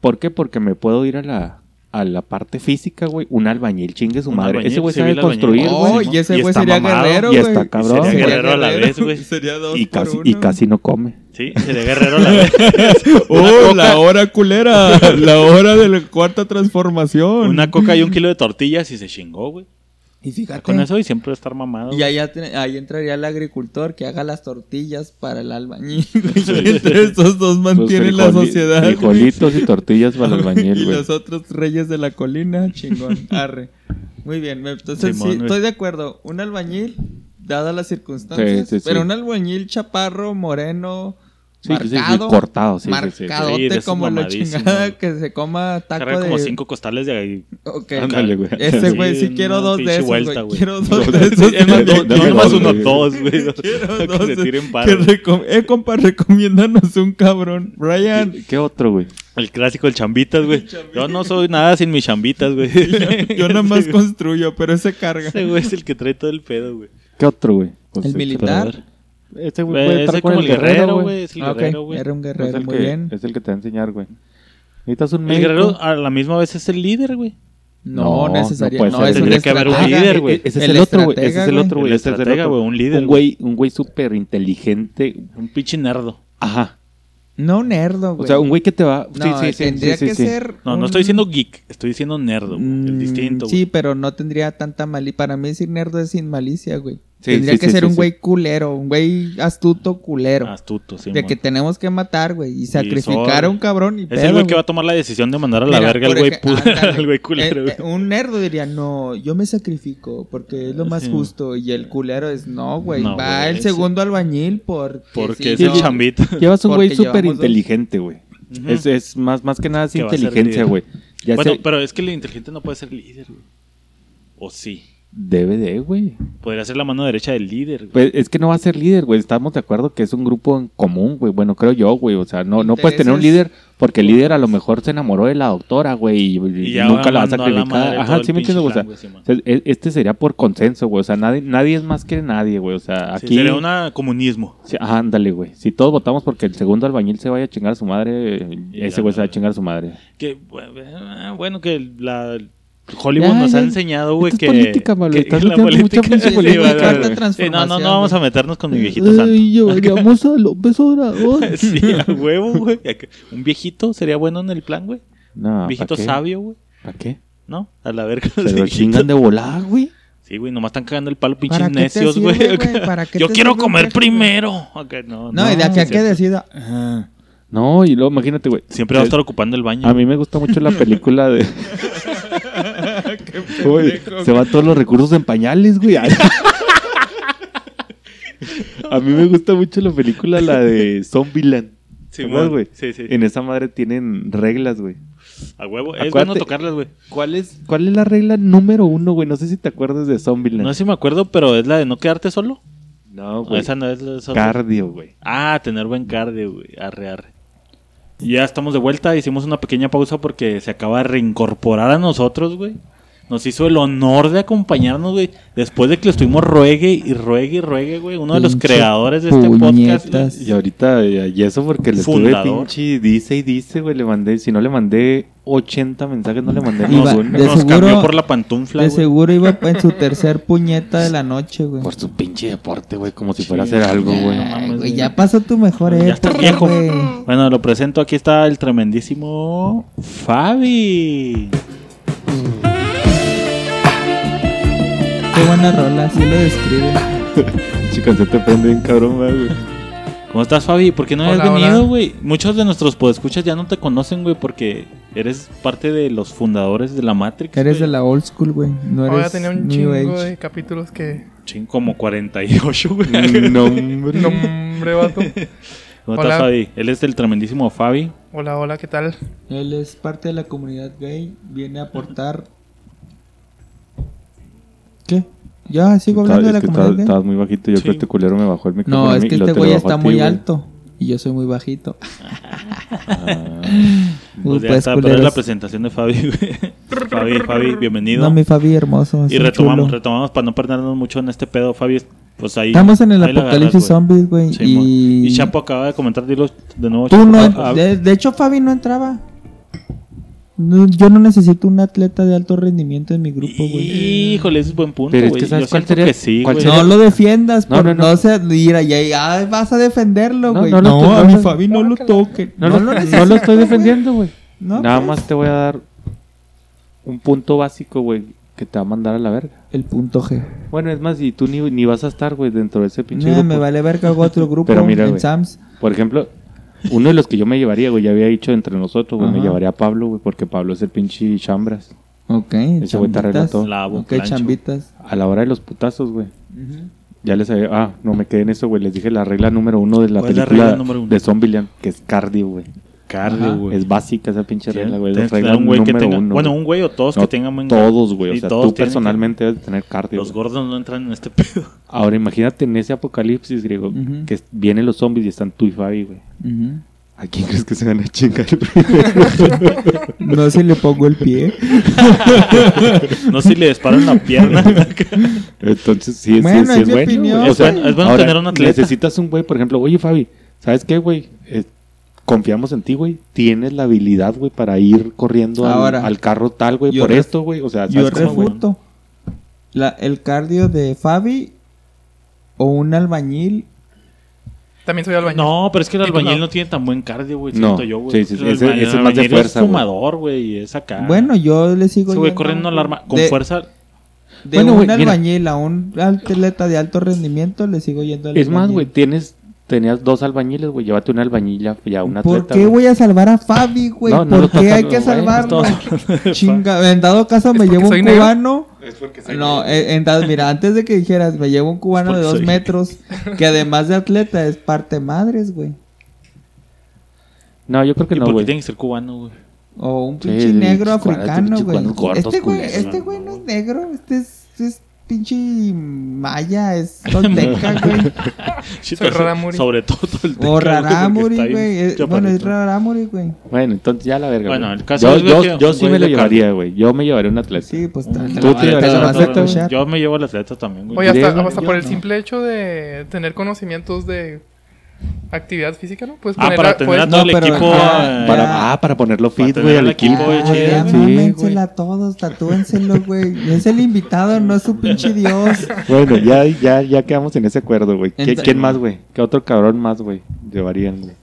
¿Por qué? Porque me puedo ir a la, a la parte física, güey. Un albañil, chingue su Un madre. albañil, ese güey sabe construir, güey. Oh, y ese Y güey sería mamado, guerrero, Y güey. está cabrón. sería güey. guerrero a la vez, güey. (laughs) Sería dos Y por casi, uno. y casi no come. Sí, sería guerrero a la vez. (laughs) Oh, la hora culera. (laughs) la hora de la cuarta transformación. Una coca y un kilo de tortillas y se chingó, güey. Y fíjate. Con eso y siempre estar mamado. Y allá tiene- ahí entraría el agricultor que haga las tortillas para el albañil. Y (laughs) entre estos dos mantienen la sociedad. Frijolitos y tortillas para el (laughs) y albañil, güey. los otros reyes de la colina, chingón. (laughs) Arre. Muy bien. Entonces, Simón, sí, estoy de acuerdo. Un albañil, dadas las circunstancias. Sí, sí. Pero un albañil chaparro, moreno, Sí, sí, sí, marcado. cortado, sí, sí, sí, sí. marcadote Sí, de esos como la chingada güey. que se coma taco Carga de... como cinco costales de ahí. Ok. Ándale, güey. Ese güey, sí, Sí, quiero dos de esos, vuelta, güey. Quiero dos de esos. Es más, no, dos, uno, güey. dos, güey. Quiero Que dos se tiren que paro. recom- Eh, compa, recomiéndanos un cabrón. Brian. ¿Qué otro, güey? El clásico, el chambitas, güey. Yo no soy nada sin mis chambitas, güey. (laughs) Yo nada más construyo, pero ese carga. Ese güey es el que trae todo el pedo, güey. ¿Qué otro, güey? Pues, El este, militar. Este güey puede ese estar es con como el el guerrero, güey. Es el Ah, guerrero, güey. Era un Es guerrero, el muy que- bien. Es el que te va a enseñar, güey. Necesitas un El guerrero a la misma vez es el líder, güey. No, No, necesariamente. no es Tendría que haber un líder, güey. E- Ese es El el otro, güey. Ese es el otro, güey. El Ese es el otro. güey, un líder, Un güey, un güey súper inteligente. Un pinche nerdo. Ajá. No nerdo, güey. O sea, un güey que te va. No, sí, sí, sí. tendría sí, sí, que sí. ser. No, no estoy diciendo geek, estoy diciendo nerdo, güey. Mm, El distinto, Sí, güey. pero no tendría tanta malicia. Para mí decir nerdo es sin malicia, güey. Sí, tendría sí, que sí, ser sí, un sí. güey culero, un güey astuto culero. Astuto, sí. de que tenemos que matar, güey, y sacrificar a un cabrón y Es pedo, el güey que va a tomar la decisión de mandar a la Mira, verga al (laughs) güey culero, Eh, güey. eh, un nerdo diría, no, yo me sacrifico porque es lo más Sí. justo. Y el culero es, no, güey, No, va güey, el segundo albañil porque... Porque es el chambito. (laughs) Llevas un güey súper inteligente, güey. Es, es más, más que nada es inteligencia, güey. Bueno, pero es que el inteligente no puede ser líder, güey. O sí. Debe de, güey. Podría ser la mano derecha del líder, güey. Pues es que no va a ser líder, güey. Estamos de acuerdo que es un grupo en común, güey. Bueno, creo yo, güey. O sea, no, no puedes tener un líder porque el líder a lo mejor se enamoró de la doctora, güey, y, y Y ya nunca la va a sacrificar. Ajá, sí me pinche entiendes, o sea, plan, güey, o sea, este sería por consenso, güey. O sea, nadie, nadie es más que nadie, güey. O sea, Sí, aquí. sería un comunismo. Sí, ándale, güey. Si todos votamos porque el segundo albañil se vaya a chingar a su madre, Y ese güey se va a chingar a su madre. Que, bu- bueno, que la Hollywood Ya, nos ya. ha enseñado, güey, que... es política, Malo, que- estás que la mucha política- (laughs) sí, no, no, no vamos a meternos con mi viejito santo. llevaríamos (laughs) a López Obrador. (laughs) Sí, a huevo, güey. Un viejito sería bueno en el plan, güey. No, Un viejito sabio, güey. ¿Para qué? ¿No? A la verga. Se lo chingan de volar, güey. Sí, güey, nomás están cagando el palo pinches ¿Para qué te necios, sirve, güey. güey? ¿Para qué Yo te quiero comer primero. Ok, no, No, y de aquí a sí, que decida. Ajá. No, y luego imagínate, güey. Siempre va a estar ocupando el baño. A mí me gusta mucho la película de. Güey, se van todos los recursos en pañales, güey. (laughs) A mí me gusta mucho la película, la de Zombieland. Sí, ¿Te acuerdas, güey. güey? Sí, sí. En esa madre tienen reglas, güey. A huevo. Es Acuérdate- bueno tocarlas, güey. ¿Cuál es, ¿Cuál es la regla número uno, güey? No sé si te acuerdas de Zombieland. No sé si me acuerdo, pero es la de no quedarte solo. No, güey. esa no es la de solo. Cardio, güey. Ah, tener buen cardio, güey. Arre, ya estamos de vuelta. Hicimos una pequeña pausa porque se acaba de reincorporar a nosotros, güey. Nos hizo el honor de acompañarnos, güey. Después de que lo estuvimos ruegue y ruegue y ruegue, güey. Uno de los Pinche creadores de este puñetas. podcast. Y ahorita, eh, y eso porque le Fundador. estuve pinche dice y dice, güey. Le mandé, si no le mandé 80 mensajes, no le mandé Iba- ninguno. de Nos seguro- cambió por la pantufla, De güey. seguro iba en su tercer puñeta de la noche, güey. Por su pinche deporte, güey. Como si fuera a hacer algo, güey. no mames, güey. ya pasó tu mejor Ya época, estás viejo. güey. Bueno, lo presento. Aquí está el tremendísimo Fabi. Buena rola, así lo describe. (laughs) Chicas, se te prende bien cabrón, güey. ¿Cómo estás, Fabi? ¿Por qué no Hola, has venido, hola. güey? Muchos de nuestros podescuchas ya no te conocen, güey, porque eres parte de los fundadores de la Matrix. Eres de la old school, güey. No Ahora eres tenía un New chingo Age. de capítulos que. Chin, como 48, güey. (laughs) No, hombre. No, hombre, vato. ¿Cómo Hola. estás, Fabi? Él es el tremendísimo Fabi. Hola, hola, ¿qué tal? Él es parte de la comunidad gay. Viene a aportar. ¿Qué? Ya sigo hablando de la es que comunidad estabas, gay. estabas muy bajito. Yo Sí. creo que este culero me bajó el micrófono. No, es que este te güey está muy alto. Y yo soy muy bajito. Ah. (laughs) (laughs) Uy, Pues ya pues, está, pero es culeros. la presentación de Fabi. (laughs) Fabi, Fabi, bienvenido. No, mi Fabi hermoso. y retomamos, chulo. retomamos para no perdernos mucho en este pedo, Fabi. Pues ahí. Estamos en el apocalipsis zombies, güey. Sí, y... y Chapo acaba de comentar, dilo de nuevo. Tú Chapo. no. Ah, ah, de, de hecho, Fabi no entraba. No, yo no necesito un atleta de alto rendimiento en mi grupo, güey. Híjole, ese es buen punto, Pero es que ¿sabes Yo cuál sería- que sí, cuál sería- No lo defiendas, No, por no, no, no. se mira, ya, ya vas a defenderlo, güey. no No, a mi Fabi no lo toquen. No, lo- no necesitas, lo estoy defendiendo, güey. No, Nada pues, más te voy a dar un punto básico, güey, que te va a mandar a la verga. El punto G. Bueno, es más, y tú ni, ni vas a estar, güey, dentro de ese pinche No, grupo. me vale ver que hago otro (laughs) grupo Pero mira, en. Sams. Por ejemplo, uno de los que yo me llevaría, güey, ya había dicho entre nosotros, güey, me llevaría a Pablo, güey, porque Pablo es el pinche chambras. Ok, Ese güey te arregla chambitas. todo. Lavo, Ok, plancho. chambitas. A la hora de los putazos, güey. Ya les había... Ah, no me quedé en eso, güey. Les dije la regla número uno de la ¿Cuál es la película regla número uno? de Zombieland, que es cardio, güey. Cardio, güey. Es básica esa pinche regla, güey. Es que regla un güey que número tenga- uno. Bueno, un güey o todos No, que tengan buen Todos, güey. O sea, todos tú personalmente debes de tener cardio. que- Los gordos no entran en este (laughs) pedo. Ahora imagínate en ese apocalipsis griego que vienen los zombies y están tú y Fabi, güey. ¿A quién crees que se van a chingar primero? (laughs) No sé si le pongo el pie. (laughs) No sé si le disparan la pierna. Entonces, sí, sí, Bueno, sí es es bueno. opinión, güey. O sea, güey. Es bueno ahora, tener un atleta. Necesitas un güey, por ejemplo, oye Fabi, ¿sabes qué, güey? Eh, confiamos en ti, güey. Tienes la habilidad, güey, para ir corriendo al- Ahora, al, carro tal, güey, yo por esto, güey. O sea, Yo ¿sabes cómo, güey? refuto. La, el cardio de Fabi o un albañil. También soy albañil. No, pero es que el albañil no tiene tan buen cardio, güey. No, Siento yo, güey. sí, sí, El ese- albañil- ese es el más de fuerza, Es fumador, güey, y es acá. Bueno, yo le sigo. Güey corriendo al arma con de- fuerza. De Bueno, un mira. albañil a un atleta de alto rendimiento le sigo yendo al Es más, albañil. güey, tienes, tenías dos albañiles, güey. Llévate una albañilla y a un ¿Por atleta. qué güey. voy a salvar a Fabi, güey? No, no ¿Por qué hay que güey, salvarlo? (laughs) Chinga, en dado caso me llevo un cubano. No, eh, en dado- mira, antes de que dijeras, me llevo un cubano de dos soy metros, que además de atleta es parte madres, güey. No, yo creo que ¿Y no, güey. tiene que ser cubano, güey? O un pinche sí, negro africano, güey. Este güey, este no es negro, este es, es pinche maya, es (laughs) tolteca, güey. (laughs) Sí, Soy Raramuri. Sobre todo el O teca, güey. Bueno, es rarámuri, güey. Bueno, entonces ya la verga. Bueno, güey. el caso yo, es, yo, que yo un sí me lo de llevaría, güey. Yo me llevaría un atleta. Sí, pues te ¿Tú te llevarías un atleta? Yo me llevo al atleta también, güey. Oye, hasta, yo por el simple hecho de tener conocimientos de actividad física, ¿no? Puedes Ah, poner para a- tener a todo el No, equipo. ya- ah, para ponerlo fit, güey, al equipo, Ya, Sí, güey. todos, tatúenselo, güey. Es el invitado, no es su pinche dios. Bueno, ya, ya, ya quedamos en ese acuerdo, güey. ¿Qui- Enta- ¿Quién más, güey? ¿Qué otro cabrón más, güey? Llevarían, güey.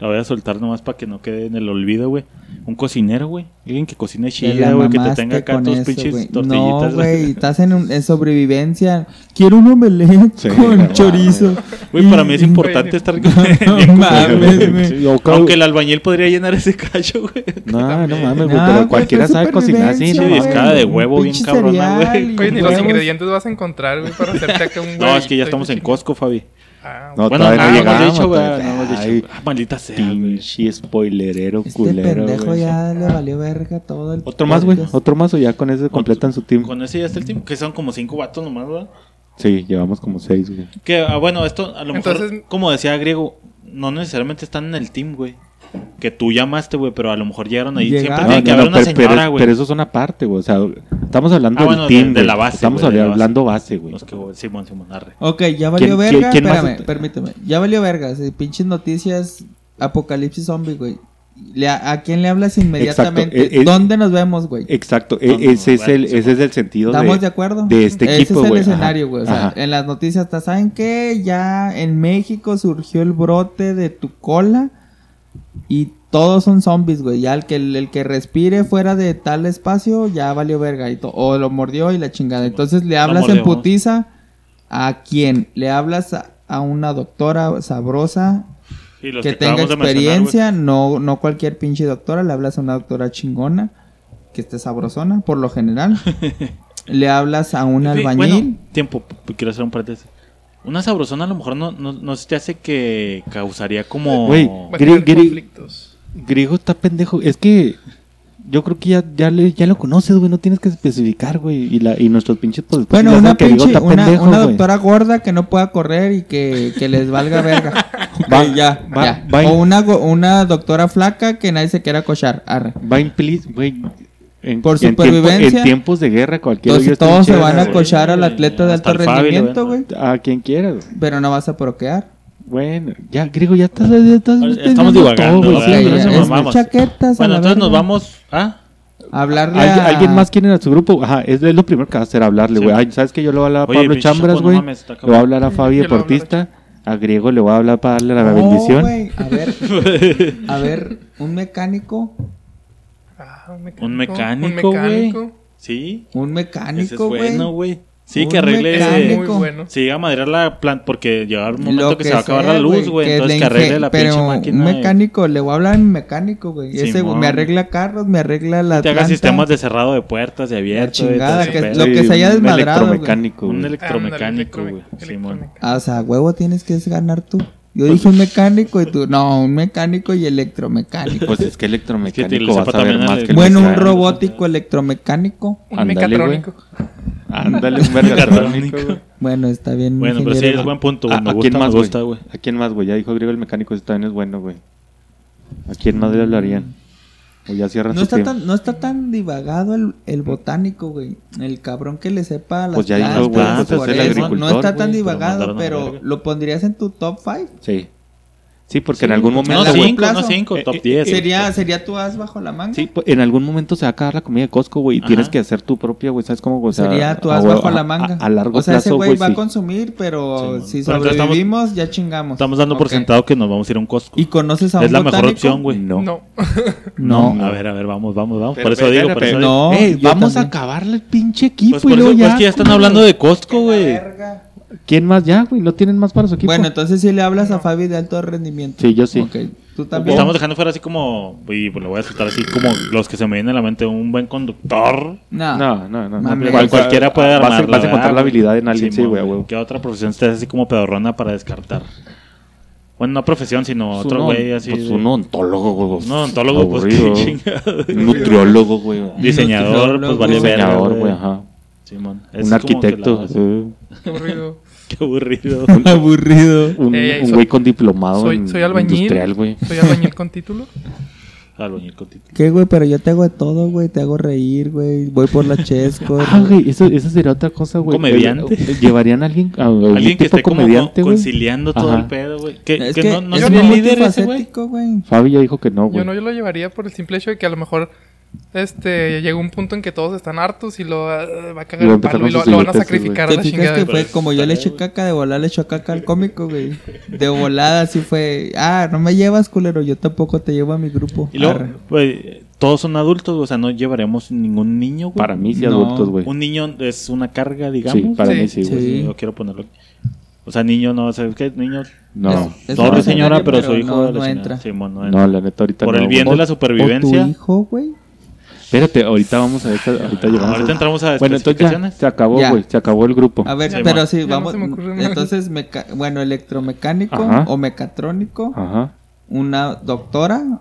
La voy a soltar nomás para que no quede en el olvido, güey. Un cocinero, güey. Alguien que cocine chida, güey. Que te tenga acá con tus pinches güey. tortillitas. No, güey, estás en, un- en sobrevivencia. Quiero un omelette (laughs) Sí, con no chorizo. Güey, para mí es importante estar (laughs) No (laughs) bien mames. Sí, Aunque el albañil podría llenar ese cacho, güey. No, no mames, güey, No, pero cualquiera sabe cocinar así, ¿no? Escala de huevo bien cabrona, güey. Oye, ni los ingredientes vas a encontrar, güey, para hacerte acá un No, es que ya estamos en. Costco, Fabi. Ah, No, bueno, todavía no no llegamos. hemos dicho, güey. No hemos dicho. Ay, Ah, maldita sea. Pinche spoilerero Este culero, pendejo güey. ya le valió verga todo el Otro más, güey. Otro más o ya con ese completan su team. Con ese ya está el team. Que son como cinco vatos nomás, ¿verdad? Sí, llevamos como seis, güey. Que, ah, bueno, esto a lo mejor, Entonces- como decía Griego, no necesariamente están en el team, güey. Que tú llamaste, güey, pero a lo mejor llegaron ahí. Llegaron. Siempre No, tiene que no, haber no, una pero, pero- señora, güey. pero esos son aparte, güey. O sea, estamos hablando Ah, del bueno, de- team, de güey. la base, Estamos güey, de base. hablando base, güey. Los que, Simón, Simón, arre. Ok, ya valió ¿Quién- verga. quién- más Espérame, está- permíteme. Ya valió verga. sí, pinches noticias. Apocalipsis zombie, güey. Le- ¿A, a quién le hablas inmediatamente? Exacto, eh, eh, ¿Dónde nos vemos, güey? Exacto, No, e- no, ese, es el, ese es el sentido ¿Estamos de, de, acuerdo? de este Ese equipo, es el güey. Ajá, escenario, güey. O sea, ajá. en las noticias está, ¿saben qué? Ya en México surgió el brote de tu cola y todos son zombies, güey. Ya el que, el, que respire fuera de tal espacio ya valió verga. Y o lo mordió y la chingada. Entonces le hablas en putiza a quién? Le hablas a, a una doctora sabrosa Y que tenga experiencia, no, no cualquier pinche doctora, le hablas a una doctora chingona, que esté sabrosona, por lo general. (laughs) le hablas a un albañil. Bueno, tiempo, quiero hacer un paréntesis. Una sabrosona a lo mejor no, no, no se te hace que causaría como... Güey, Gri-. Griego está pendejo. Es que yo creo que ya, ya, le- ya lo conoces, güey. No tienes que especificar, güey. Y, la, y nuestros pinches pues, Bueno, ya una saben que Griego pinche, está una, pendejo, una güey. doctora gorda que no pueda correr y que, que les valga (laughs) verga. Va- ya, va- ya. va- O una, go- una doctora flaca que nadie se quiera cochar. Arre. Va implicar, güey. En, Por en tiempo- supervivencia. en tiempos de guerra, cualquier Entonces todos se van a cochar al atleta de alto rendimiento, güey. A quien quiera, güey. Pero no vas a proquear. Bueno, ya, Griego, ya estás. Ya estás Estamos divagando, todo, ¿no? güey. Sí, Sí, ya ya es nos chaquetas. a Bueno, entonces nos vamos... Ah, Hablarle ¿Alguien, a... alguien más quiere ir a su grupo? Ajá, es, es lo primero que va a hacer, hablarle, Sí. güey. Ay, ¿sabes que Yo le voy a hablar a Oye, Pablo Chambras, no güey. está le voy a hablar a Fabi a a Deportista. A Griego le voy a hablar para darle la No, bendición. güey, A ver, a ver, un mecánico, un mecánico. un mecánico, Un güey. mecánico. Sí, un ese es mecánico, güey. bueno, güey. Sí, Un que arregle... mecánico. Muy bueno. Llega a madrear la planta, porque llegará un momento Lo que, se va a acabar la luz, güey. que Entonces le que arregle la Pero pinche máquina. un y- mecánico, le voy a hablar a mi mecánico, güey. Ese güey me arregla carros, me arregla la te haga sistemas de cerrado de puertas, de abierto. chingada, que lo que se haya un desmadrado, güey. electromecánico. Un güey. electromecánico, güey. Simón. Ah, o sea, huevo tienes que ganar tú. Yo dije un mecánico y tú, no, un mecánico y electromecánico. Pues es que electromecánico vas sepa a ver más que bueno, un robótico electromecánico. Un Ándale, mecatrónico. Ándale, (laughs) un vergatrónico, güey. Bueno, está bien. Bueno, pero sí, es buen punto, ¿A, güey. Me a quién más, güey. ¿A quién más, güey? Ya dijo Griego el mecánico, ese también es bueno, güey. ¿A quién más le hablarían? O ya cierran No su está, tiempo. tan, no está tan divagado el, el botánico, güey. El cabrón que le sepa a las Pues ya dijo, plantas, güey, pues es por el eso. agricultor, No está tan güey, pero divagado, mandaron a la pero verga. ¿lo pondrías en tu top 5? Sí. Sí, porque Sí, en algún momento... No, largo güey, cinco, plazo. no cinco, Eh, top eh, 10. ¿Sería, ¿Sería tu as bajo la manga? Sí, pues, en algún momento se va a acabar la comida de Costco, güey, y Ajá. tienes que hacer tu propia, güey, ¿sabes cómo? O sea, Sería tu as bajo la a- manga. A, a largo o sea, ese plazo, güey güey, va sí. a consumir, pero Simón. si sobrevivimos, ya chingamos. Estamos dando por Ok. sentado que nos vamos a ir a un Costco. ¿Y conoces a Es un la mejor botánico? opción, güey. No. No. No. A ver, a ver, vamos, vamos, vamos. Pero, por eso pero, digo, pero, por eso. No, vamos a acabarle el pinche equipo Pues y por luego eso, ya. pues que ya están hablando de Costco, güey. ¿Quién más ya, güey? ¿No tienen más para su equipo? Bueno, entonces sí le hablas a Fabi de alto rendimiento. Sí, yo sí. Ok, tú también. Estamos dejando fuera así como, y pues lo voy a soltar así como los que se me vienen a la mente, un buen conductor. No. No, no, no. No. Cual- cualquiera puede vas, a- armarla, vas a encontrar ¿verdad, la güey? habilidad en alguien, sí, güey, a huevo. ¿Qué otra profesión estés así como pedorrona para descartar? Bueno, no profesión, sino otro güey así. Pues de- un ontólogo, güey. Un odontólogo, pues, qué chingado. Un nutriólogo, güey. Diseñador, pues vale Diseñador, güey. güey, ajá. Simón. Un arquitecto. sí. Qué aburrido. (laughs) Qué aburrido. (laughs) Aburrido. Un, un soy- güey con diplomado Soy, en soy albañil. industrial, güey. Soy albañil con título. (laughs) Albañil con título. ¿Qué, güey? Pero yo te hago de todo, güey. Te hago reír, güey. Voy por la chesco. Ah, güey, eso, eso sería otra cosa, güey. comediante. Eh, ¿Llevarían a alguien, a, a un Alguien que esté como comediante, güey? conciliando todo Ajá. el pedo, güey. Que, Es que que, no, no es el líder ese, güey. multifacético, güey. Fabi ya dijo que no, güey. Yo no, yo lo llevaría por el simple hecho de que a lo mejor este, llegó un punto en que todos están hartos y lo eh, va a cagar a el palo y lo, van a idioteces, sacrificar a ¿Te la fijas chingada. que fue como yo le eché caca de volada, le echó caca al cómico, güey? De volada así fue. Ah, no me llevas, culero. Yo tampoco te llevo a mi grupo. Y luego, güey, todos son adultos, o sea, no llevaremos ningún niño, güey. Para mí sí No. adultos, güey. Un niño es una carga, digamos. Sí, para Sí. mí sí, güey. Sí. Yo quiero ponerlo. O sea, niño no, ¿sabes qué? Niño. No, Es- es Sorry, señora, pero, su hijo no, de la no entra. No no, entra. la neta ahorita Por no, el bien de la O supervivencia. tu hijo, güey. Espérate, ahorita vamos a esta, ahorita llegamos. Ahorita entramos a Bueno, entonces ya, se acabó, güey, se acabó el grupo. A ver, Sí, pero sí, no vamos. entonces, meca- bueno, electromecánico Ajá. o mecatrónico, Ajá. una doctora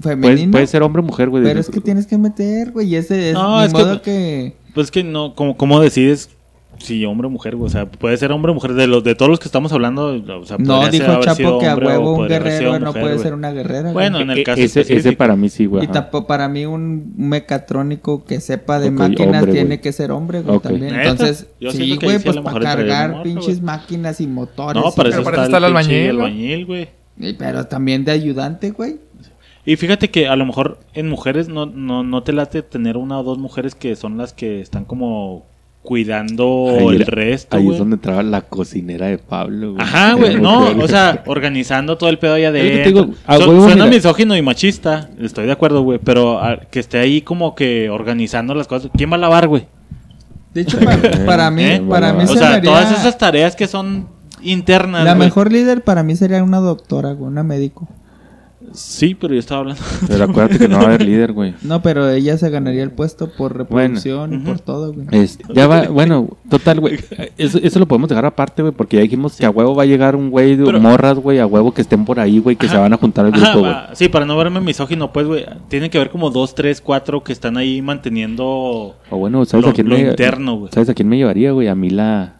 femenina. puede ser hombre o mujer, güey. pero es que tienes que meter, güey. Y ese es No, es que- modo que. Pues es que no, como, ¿cómo decides si hombre o mujer, güey? O sea, puede ser hombre o mujer. De los de todos los que estamos hablando, o sea, No, ser dijo haber sido Chapo que a huevo un guerrero no puede güey. ser una guerrera. güey. Bueno, en el caso E-, ese, ese específico. para mí sí, güey. Y tampoco para mí un mecatrónico que sepa de máquinas hombre, tiene güey. que ser hombre, güey, Ok. también. Entonces, Yo sí, güey, sí pues para cargar pinches máquinas y motores. No, y para eso Pero está, para eso está el albañil, Pero también de ayudante, güey. Y fíjate que a lo mejor en mujeres no, no, no te late tener una o dos mujeres que son las que están como cuidando Ahí el era- resto, Ahí es donde entraba la cocinera de Pablo, güey. Ajá, güey, (laughs) no, o sea, organizando todo el pedo allá de te digo, a huevo, suena mira. misógino y machista, estoy de acuerdo, güey, pero ah, que esté ahí como que organizando las cosas. ¿Quién va a lavar, güey? De hecho, pa- (laughs) para, mí, ¿Eh? para mí O O se sea, haría- todas esas tareas que son internas, La mejor líder para mí sería una doctora, güey, una médico. Sí, pero yo estaba hablando. Pero acuérdate que no va a haber líder, güey. No, pero ella se ganaría el puesto por reproducción y por todo, güey. Ya va, bueno, total, güey. (laughs) Eso, eso lo podemos dejar aparte, güey, porque ya dijimos que a huevo va a llegar un güey de Pero- morras, güey, a huevo que estén por ahí, güey, que se van a juntar al grupo, güey. sí, para no verme misógino, pues, güey, tiene que haber como dos, tres, cuatro que están ahí manteniendo O bueno, ¿sabes lo, a quién lo me interno, güey. ¿Sabes a quién me llevaría, güey? A Mila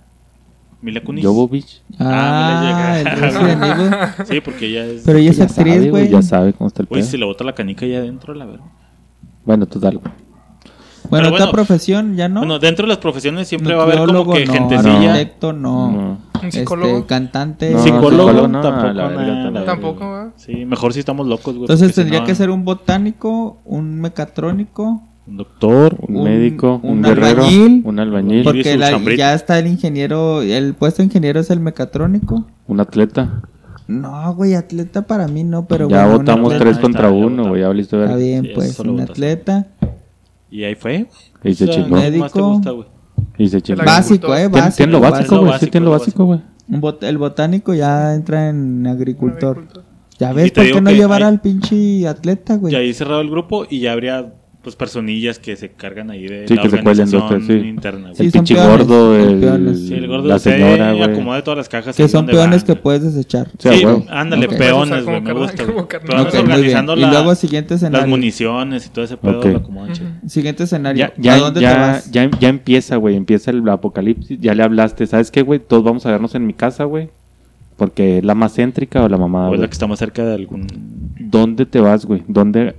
Mila Kunis. Jovovich. Ah, Ah, el. (laughs) Sí, porque ella es... Pero ella es actriz, güey. Ya sabe cómo está el Güey, si le bota la canica ahí adentro, la verdad. Bueno, total, güey. Bueno, otra bueno, profesión, ¿ya no? Bueno, dentro de las profesiones siempre va a haber como que no, gentecilla. arquitecto, no. No. Un Este, psicólogo. cantante. No, psicólogo, psicólogo no, tampoco, la verga, nada, tampoco. Tampoco, ¿verdad? Sí, mejor si estamos locos, güey. Entonces si tendría no, que ser un botánico, un mecatrónico, doctor. Un, Un- médico, un, un guerrero, albañil. un albañil, Porque- la- ya está el ingeniero, el puesto de ingeniero es el mecatrónico. un atleta. No, güey, atleta para mí no, pero ya bueno, votamos atleta- tres contra está, ya uno, güey. Ya valiste Está bien, Sí, pues, un votaste. atleta. Y ahí fue. Y se O sea, chingó. ¿qué más te Médico. gusta? Y se chingó. Básico, eh, Tien- básico. Tiene lo básico, güey. Sí, básico, tiene lo básico, güey. Un bot- el botánico ya entra en agricultor. Agricultor. Ya ves, ¿por qué no llevar hay- al pinche atleta, güey? Y ahí cerrado el grupo y ya habría pues personillas que se cargan ahí de Sí, la que se cuelen dos, organización sí. interna. Sí, el son pinche peones, gordo, son el. Sí, el gordo la señora, güey. acomode todas las cajas. Que son peones van. que puedes desechar. Sí, ándale, peones, güey, me gusta. Peones organizando Y luego siguiente las escenario. municiones y todo ese pedo lo acomodan chido. Siguiente escenario. Ya, ya, ¿A dónde te ya, vas? ya, ya empieza, güey. Empieza el apocalipsis. Ya le hablaste. ¿Sabes qué, güey? Todos vamos a vernos en mi casa, güey. Porque es la más céntrica o la mamá, O es la que está más cerca de algún... ¿Dónde te vas, güey? ¿Dónde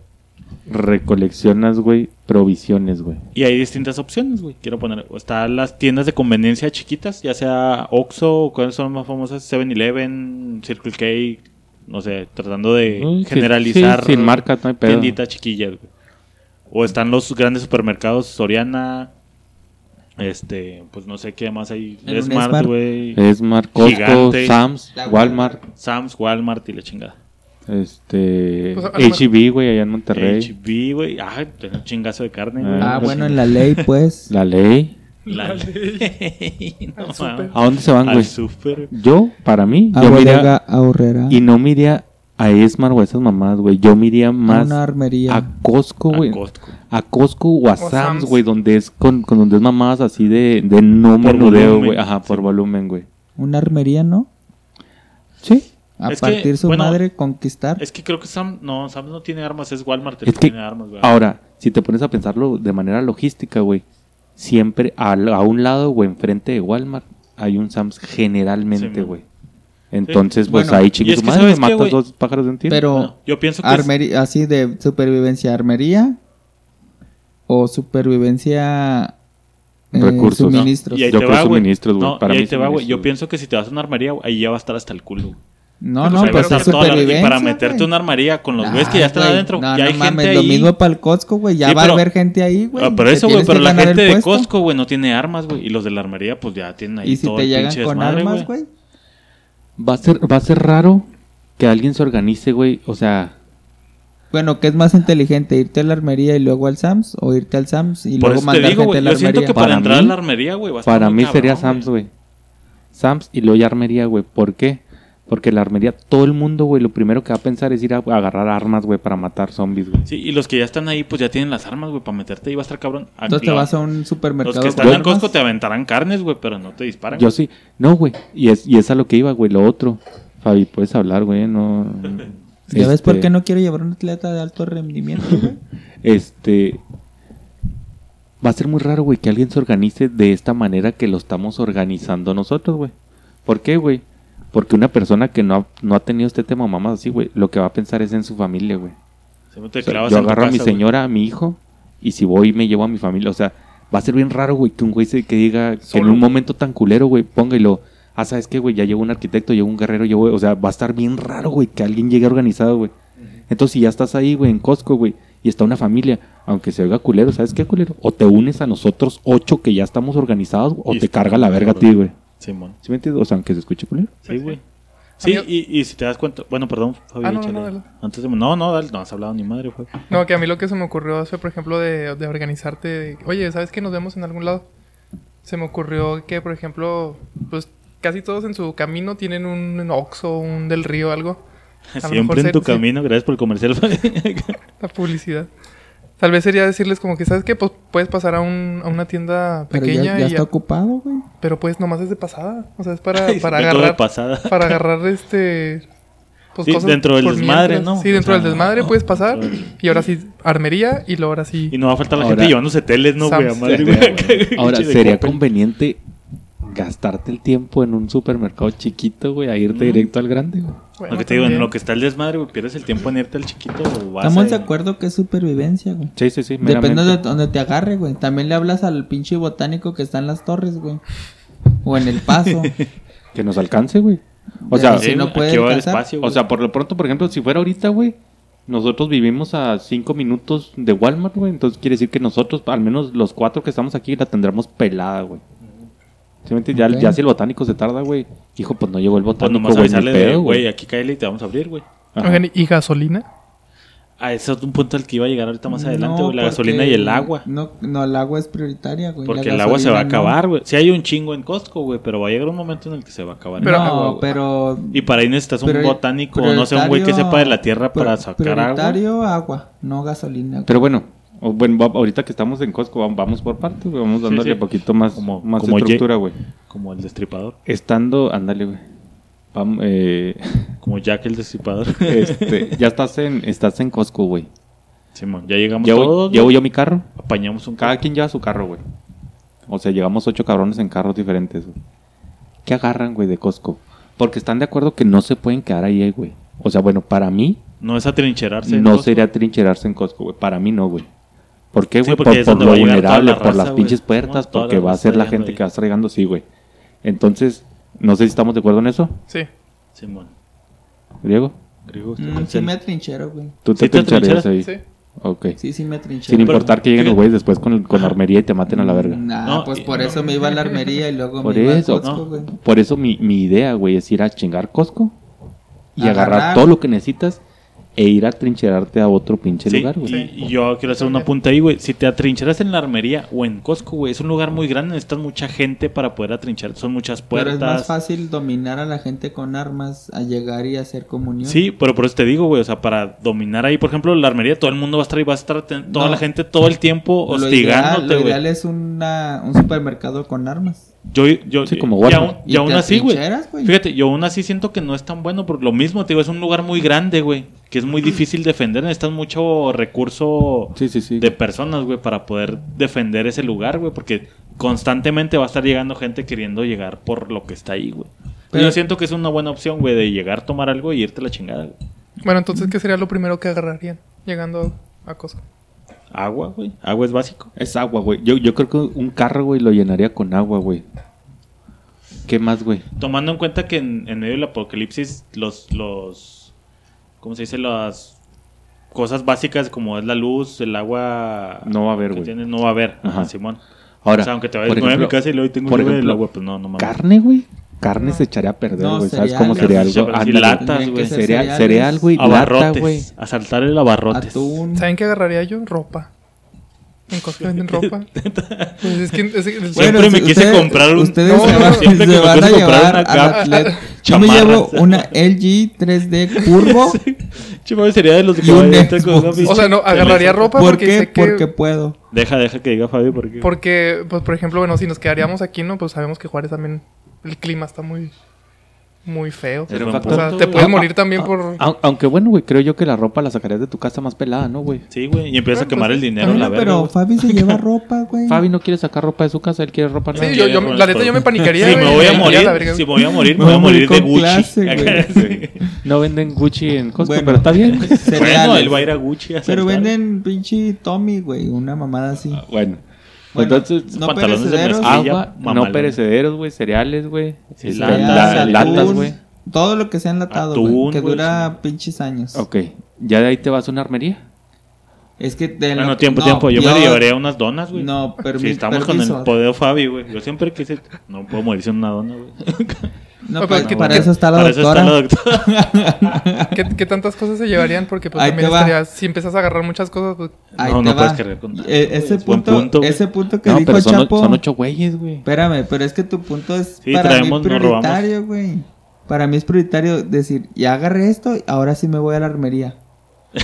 recoleccionas, güey, provisiones, güey? Y hay distintas opciones, güey. Quiero poner... Están las tiendas de conveniencia chiquitas, ya sea Oxxo, ¿cuáles son más famosas? 7-Eleven, Circle K, no sé, tratando de generalizar... sí, sin marcas, no hay pedo. Tienditas chiquillas, güey. O están los grandes supermercados Soriana, este, pues no sé qué más hay. Smart, Smart. güey. Es Costco, Gigante. Sam's, Walmart, Sam's, Walmart y la chingada. Este, Pues, a H-E-B, güey, allá en Monterrey. HB, güey. Ah, tiene un chingazo de carne, güey. Ah, Ah, bueno, en la ley, pues. (laughs) La ley. La ley. (laughs) no. ¿A dónde se van, Al güey? Yo, para mí, A yo bodega iría, ahorrera. y no me iría a Esmar o a esas mamadas, güey. Yo me iría a más una armería. a Costco, A güey. Costco. A Costco o a Sam's. Sam's, güey, donde es con, con donde es mamadas así de, de no menudeo, güey. Ajá, por sí. volumen, güey. Una armería, ¿no? Sí. A Es que, partir su bueno, madre, conquistar. Es que creo que Sam, no, Sam no tiene armas, es Walmart el Es que que tiene armas, güey. Ahora, si te pones a pensarlo de manera logística, güey, siempre al- a, un lado o enfrente de Walmart hay un Sam's generalmente, Sí, güey. Entonces, pues Bueno, ahí que madre, ¿sabes qué, matas dos pájaros de un tiro. Pero Bueno, yo pienso que es- así de supervivencia, armería o supervivencia eh, Recursos, ¿no? suministros. Y ahí Yo te creo va, güey. suministros, güey. No, Para y mí ahí te va, güey. Yo pienso que si te vas a una armería, ahí ya va a estar hasta el culo. No, no, pues es supervivencia. para meterte una armería con los güeyes que ya están adentro. No, ya hay gente ahí. lo mismo para el Costco, güey. Ya Sí, va pero- a haber gente ahí, güey. Ah, pero eso, güey, pero la gente de. Costco, güey, no tiene armas, güey. Y los de la armería, pues ya tienen ahí Y si todo te el llegan pinche con desmadre, armas, güey. Va a ser, va a ser raro que alguien se organice, güey. O sea, Bueno, ¿qué es más inteligente? ¿Irte a la armería y luego al Sams? ¿O irte al Sams y Por luego mandar digo, gente a la Yo siento armería? que para, Para entrar a mí- la armería, güey, va a estar para muy mí sería Sams, güey. Sams y luego ya armería, güey. ¿Por qué? Porque la armería, todo el mundo, güey, lo primero que va a pensar es ir a, a agarrar armas, güey, para matar zombies, güey. Sí, y los que ya están ahí, pues ya tienen las armas, güey, para meterte y va a estar cabrón. Ah, Entonces te vas a un Los supermercado que están en Costco te aventarán carnes, güey, pero no te disparan. Yo sí. No, güey. Y es, y es a lo que iba, güey. Lo otro. Fabi, puedes hablar, güey. No. (laughs) ¿Ya ves por Este, qué no quiero llevar un atleta de alto rendimiento, (laughs) güey? Este. Va a ser muy raro, güey, que alguien se organice de esta manera que lo estamos organizando nosotros, güey. ¿Por qué, güey? Porque una persona que no ha, no ha tenido este tema mamás así, güey, lo que va a pensar es en su familia, güey. Te O sea, yo agarro a mi señora, a mi hijo, y si voy me llevo a mi familia. O sea, va a ser bien raro, güey, que un güey se que diga que en un momento tan culero, güey, ponga y lo. Ah, ¿sabes qué, güey? Ya llegó un arquitecto, llegó un guerrero, llegó. O sea, va a estar bien raro, güey, que alguien llegue organizado, güey. Entonces, si ya estás ahí, güey, en Costco, güey, y está una familia, aunque se oiga culero, ¿sabes qué, culero? O te unes a nosotros ocho que ya estamos organizados, o Y te carga la verga a ti, güey. Simón. ¿Sí me entiendes? O sea, aunque se escuche culero. Sí, güey. Sí, Amigo- y, y si te das cuenta, bueno, perdón, Fabi, Ah, no, no, échale. no, dale. Antes de, no, no, dale, no has hablado ni madre, güey. No, que a mí lo que se me ocurrió fue, por ejemplo, de, de organizarte. de, Oye, ¿sabes que nos vemos en algún lado? Se me ocurrió que, por ejemplo, pues casi todos en su camino tienen un Oxxo, un del río, algo. A lo Siempre en ser- tu sí, camino, gracias por el comercial. (laughs) La publicidad. Tal vez sería decirles como que, ¿sabes qué? Pues puedes pasar a, un, a una tienda Pero pequeña ya, ya y está ya- ocupado, güey. Pero pues nomás es de pasada. O sea, es para, (laughs) Ay, para siempre todo de agarrar... pasada. Para agarrar este... Pues, Sí, dentro del desmadre, mientras. ¿no? Sí, dentro O sea, del desmadre puedes pasar. Y ahora sí, armería. Y luego ahora sí... Y no va a faltar la Ahora- gente llevándose teles, ¿no, güey? Sí. Ahora, sería conveniente gastarte el tiempo en un supermercado chiquito, güey, a irte Mm. directo al grande, güey. Bueno, Lo que te digo, en lo que está el desmadre, güey, pierdes el tiempo en irte al chiquito o vas Estamos a- de acuerdo que es supervivencia, güey. Sí, sí, sí. Depende de donde te agarre, güey. También le hablas al pinche botánico que está en las torres, güey. O en el paso. (laughs) Que nos alcance, güey. O De sea, si no puede espacio, o sea, por lo pronto, por ejemplo, si fuera ahorita, güey, nosotros vivimos a cinco minutos de Walmart, güey. Entonces quiere decir que nosotros, al menos los cuatro que estamos aquí, la tendremos pelada, güey. ¿Sí me entiendes? Ya- si el botánico se tarda, güey. Hijo, pues no llegó el Pues botánico, nomás güey. ni avisarle güey, aquí cáele y te vamos a abrir, güey. ¿y gasolina? Ah, ese es un punto al que iba a llegar ahorita más adelante, No, güey. La gasolina y el agua. No, no, el agua es prioritaria, güey. Porque el agua se va a no. acabar, güey. Sí hay un chingo en Costco, güey, pero va a llegar un momento en el que se va a acabar. Pero- el no, agua, pero... Y para ahí necesitas un botánico, no sé, un güey que sepa de la tierra para sacar agua. Prioritario agua, no gasolina. Pero bueno, o- bueno, ahorita que estamos en Costco, vam- vamos por partes, güey. Vamos dándole sí. un poquito más, Como- más como estructura, güey. Como el destripador. Estando, ándale, güey. Eh, (laughs) Como Jack el destripador. este, ya estás en, estás en Costco, güey. Simón, ya llegamos Llevo, todos. llevo yo mi carro. Apañamos un Cada quien lleva su carro, güey. O sea, llegamos ocho cabrones en carros diferentes, güey. ¿Qué agarran, güey, de Costco? Porque están de acuerdo que no se pueden quedar ahí, güey. O sea, bueno, para mí No es atrincherarse. en no Costco. sería trincherarse en Costco, güey. Para mí no, güey. ¿Por qué, güey? porque por por lo vulnerable, la por raza, las pinches puertas, porque va a ser la gente ahí. que va a estar llegando, sí, güey. Entonces, no sé si estamos de acuerdo en eso, Sí. Simón. Griego. Griego, Mm, sí me atrinchero, güey. ¿Tú te ¿Sí te trincharías atrincheras? ahí? Sí. Ok. Sí, sí me atrinchero. Sin Pero- importar que lleguen los güeyes después con, con armería y te maten a la verga. Nah, No, pues por eso me iba a la armería y luego Por me iba eso, a Costco, no. güey. Por eso mi, mi idea, güey, es ir a chingar Costco y agarrar. Agarrar. todo lo que necesitas e ir a trincherarte a otro pinche Sí, lugar, güey. y, y yo quiero hacer una punta ahí, güey. Si te atrincheras en la armería o en Costco, güey, es un lugar muy grande, necesitas mucha gente para poder atrincherar. Son muchas Pero es más puertas. fácil dominar a la gente con armas a llegar y hacer comunión. Sí, pero por eso te digo, güey, o sea, para dominar ahí, por ejemplo, la armería, todo el mundo va a estar ahí, va a estar toda No. la gente todo el tiempo Lo ideal, hostigándote, lo güey. ideal es una, un supermercado con armas. Yo, yo, Sí, como y aún, y Y aún te así, güey. Fíjate, yo aún así siento que no es tan bueno por lo mismo, te digo, es un lugar muy grande, güey, que es muy difícil defender, necesitas mucho recurso Sí, sí, sí. de personas, güey, para poder defender ese lugar, güey, porque constantemente va a estar llegando gente queriendo llegar por lo que está ahí, güey. Pero- yo siento que es una buena opción, güey, de llegar, tomar algo y irte a la chingada, güey. Bueno, entonces, ¿qué sería lo primero que agarrarían llegando a Costco? Agua, güey. Agua es básico. Es agua, güey. Yo, yo creo que un carro, güey, lo llenaría con agua, güey. ¿Qué más, güey? Tomando en cuenta que en, en medio del apocalipsis los, los, ¿cómo se dice? Las cosas básicas como es la luz, el agua... No va a haber, güey. no va a haber, Ajá. Simón. Ahora, o sea, aunque te vayas a mi ejemplo- casa y luego tengo por lluvia del ejemplo, agua, pues no, no mames. Carne, güey. Carne se echaría a perder, No, güey. ¿Sabes cereal, cómo sería algo? Ándale. latas, güey. que ser Cereal, güey. Lata, Abarrotes. güey. Asaltar el abarrotes. Atún. ¿Saben qué agarraría yo? Ropa. En Costco venden ropa. (laughs) Pues es que... es- es- Siempre Bueno, me si quise ustedes- comprar un- Ustedes No, se, (laughs) no, van- siempre que se me van a quise comprar llevar una Gap, outlet. (laughs) Yo me llevo una LG 3D Turbo. Chico, sería de los que a O sea, no, agarraría ropa ¿Por porque qué? sé que... Porque puedo. Deja, deja que diga Fabi porque... Porque, pues, por ejemplo, bueno, si nos quedaríamos aquí, ¿no? Pues sabemos que Juárez también... El clima está muy... Muy feo. Es buen O sea, punto, te puedes Ah, morir ah, también ah, por... ah, Aunque bueno, güey, creo yo que la ropa la sacarías de tu casa más pelada, ¿no, güey? Sí, güey, y empieza a quemar el dinero la verga. pero. Fabi se (laughs) lleva ropa, güey. Fabi no quiere sacar ropa de su casa, él quiere ropa Sí, nueva. yo, yo- la neta yo me panicaría, Si me voy a morir, verga, si me voy a morir, me voy a morir de con Gucci. clase, (laughs) sí. No venden Gucci en Costco, Bueno. pero está bien. (laughs) Bueno, él va a ir a Gucci a Pero venden pinche Tommy, güey. Una mamada así. Bueno. Bueno, Entonces, no pantalones de agua, no perecederos, güey, cereales, güey. Sí, este, latas, la- atún, latas, güey. Todo lo que sea enlatado, Atún, güey. Que dura pinches años. Ok, ya de ahí te vas a una armería. Es que de Bueno, lo- tiempo, no, tiempo. Yo, me llevaría unas donas, güey. No, permi- Si estamos con el poder Fabi, güey. Yo siempre quise... No puedo morir sin una dona, güey. (laughs) No, ¿qué- para eso está la Para eso doctora. está la doctora. (laughs) ¿Qué, qué tantas cosas se llevarían? Porque pues Ahí también estaría... Si empiezas a agarrar muchas cosas, pues... Ahí No, no va. puedes cargar con Eh, ese Es punto, ese punto que No, dijo pero son, Chapo. son ocho güeyes, güey. Espérame, pero es que tu punto es Sí, para traemos, mí prioritario, güey. Para mí es prioritario decir, ya agarré esto, ahora sí me voy a la armería. (laughs) Tú,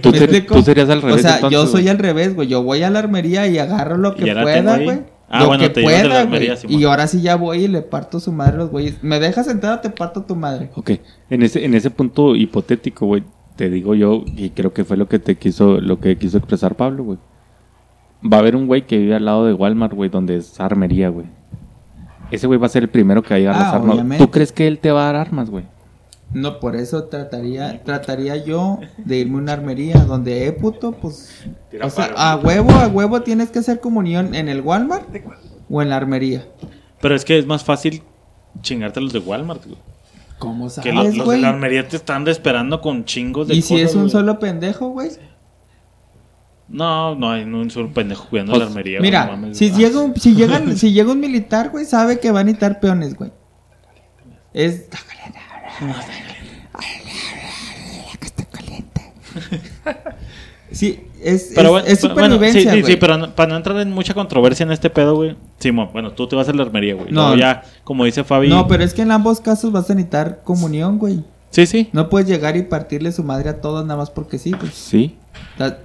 tú ¿Me ser- explico? tú serías al revés. O sea, entonces, yo soy güey. al revés, güey. Yo voy a la armería y agarro lo que pueda, güey. Ah, lo bueno, que te llevas de la pueda, güey. Y ahora sí ya voy y le parto su madre a los güeyes. Me dejas sentada, te parto tu madre. Ok, en ese, en ese punto hipotético, güey, te digo yo, y creo que fue lo que te quiso, lo que quiso expresar Pablo, güey. Va a haber un güey que vive al lado de Walmart, güey, donde es armería, güey. Ese güey va a ser el primero que va a llegar Ah, las armas. obviamente. ¿Tú crees que él te va a dar armas, güey? No, por eso trataría, trataría yo de irme a una armería donde, eh, puto, pues. Tira O sea, paro. a huevo, a huevo tienes que hacer comunión en el Walmart o en la armería. Pero es que es más fácil chingarte los de Walmart, güey. ¿Cómo Que los, sabes, los de la armería te están esperando con chingos de Y si cosas, es un güey. solo pendejo, güey. No, no hay un solo pendejo cuidando Pues, la armería. güey, Mira, no mames, si llega un, si llegan, (laughs) si llega un militar, güey, sabe que va a necesitar peones, güey. Es. Sí, es, Pero es, bueno, es pero- bueno, sí, sí, sí, pero no- para no entrar en mucha controversia en este pedo, güey. Simón, bueno, tú te vas a la armería, güey. No, ya, como dice Fabi. No, pero es que en ambos casos vas a necesitar comunión, güey. Sí, sí. No puedes llegar y partirle su madre a todos nada más porque sí, güey. Sí.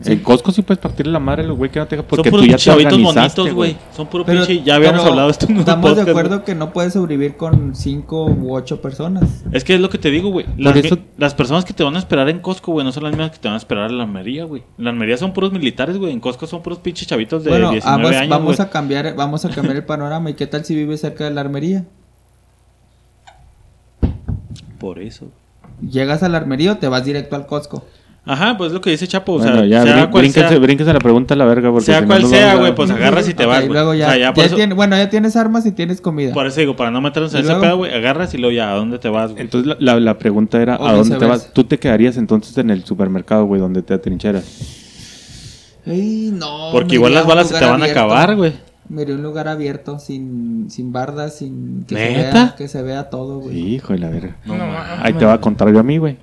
En Costco sí puedes partirle la madre al güey que no te porque Son tú puros ya te chavitos organizaste, bonitos, güey. Son puro Pero- pinche. Ya habíamos hablado de esto en un Estamos de acuerdo que no puedes sobrevivir con cinco u ocho personas. Es que es lo que te digo, güey. Las, eso- las personas que te van a esperar en Costco, güey, no son las mismas que te van a esperar en la armería, güey. En la armería son puros militares, güey. En Costco son puros pinches chavitos de bueno, 19 vamos, años, vamos a cambiar, vamos a cambiar el panorama. ¿Y qué tal si vives cerca de la armería? Por eso. Llegas a la armería o te vas directo al Costco. Ajá, pues es lo que dice Chapo. O Bueno, sea, ya, sea brin- cual brínquense, sea, brínquense la pregunta a la verga. Porque sea si cual sea, güey, pues agarras y te vas, güey. luego ya, O sea, ya ya por eso- tiene- bueno, ya tienes armas y tienes comida. Por eso digo, para no meternos ¿Y en ese luego? pedo, güey, agarras y luego ya, ¿a dónde te vas, güey? Entonces la, la, pregunta era, ¿a dónde te vas? ¿Tú te quedarías entonces en el supermercado, güey, donde te atrincheras? Ey, no, Porque igual las balas se te van a acabar, güey. A un lugar abierto, sin, sin bardas, sin que se, ¿Neta? vea, que se vea todo, güey. Hijo de la verga. No, No. Ahí te va a contar yo a mí, güey.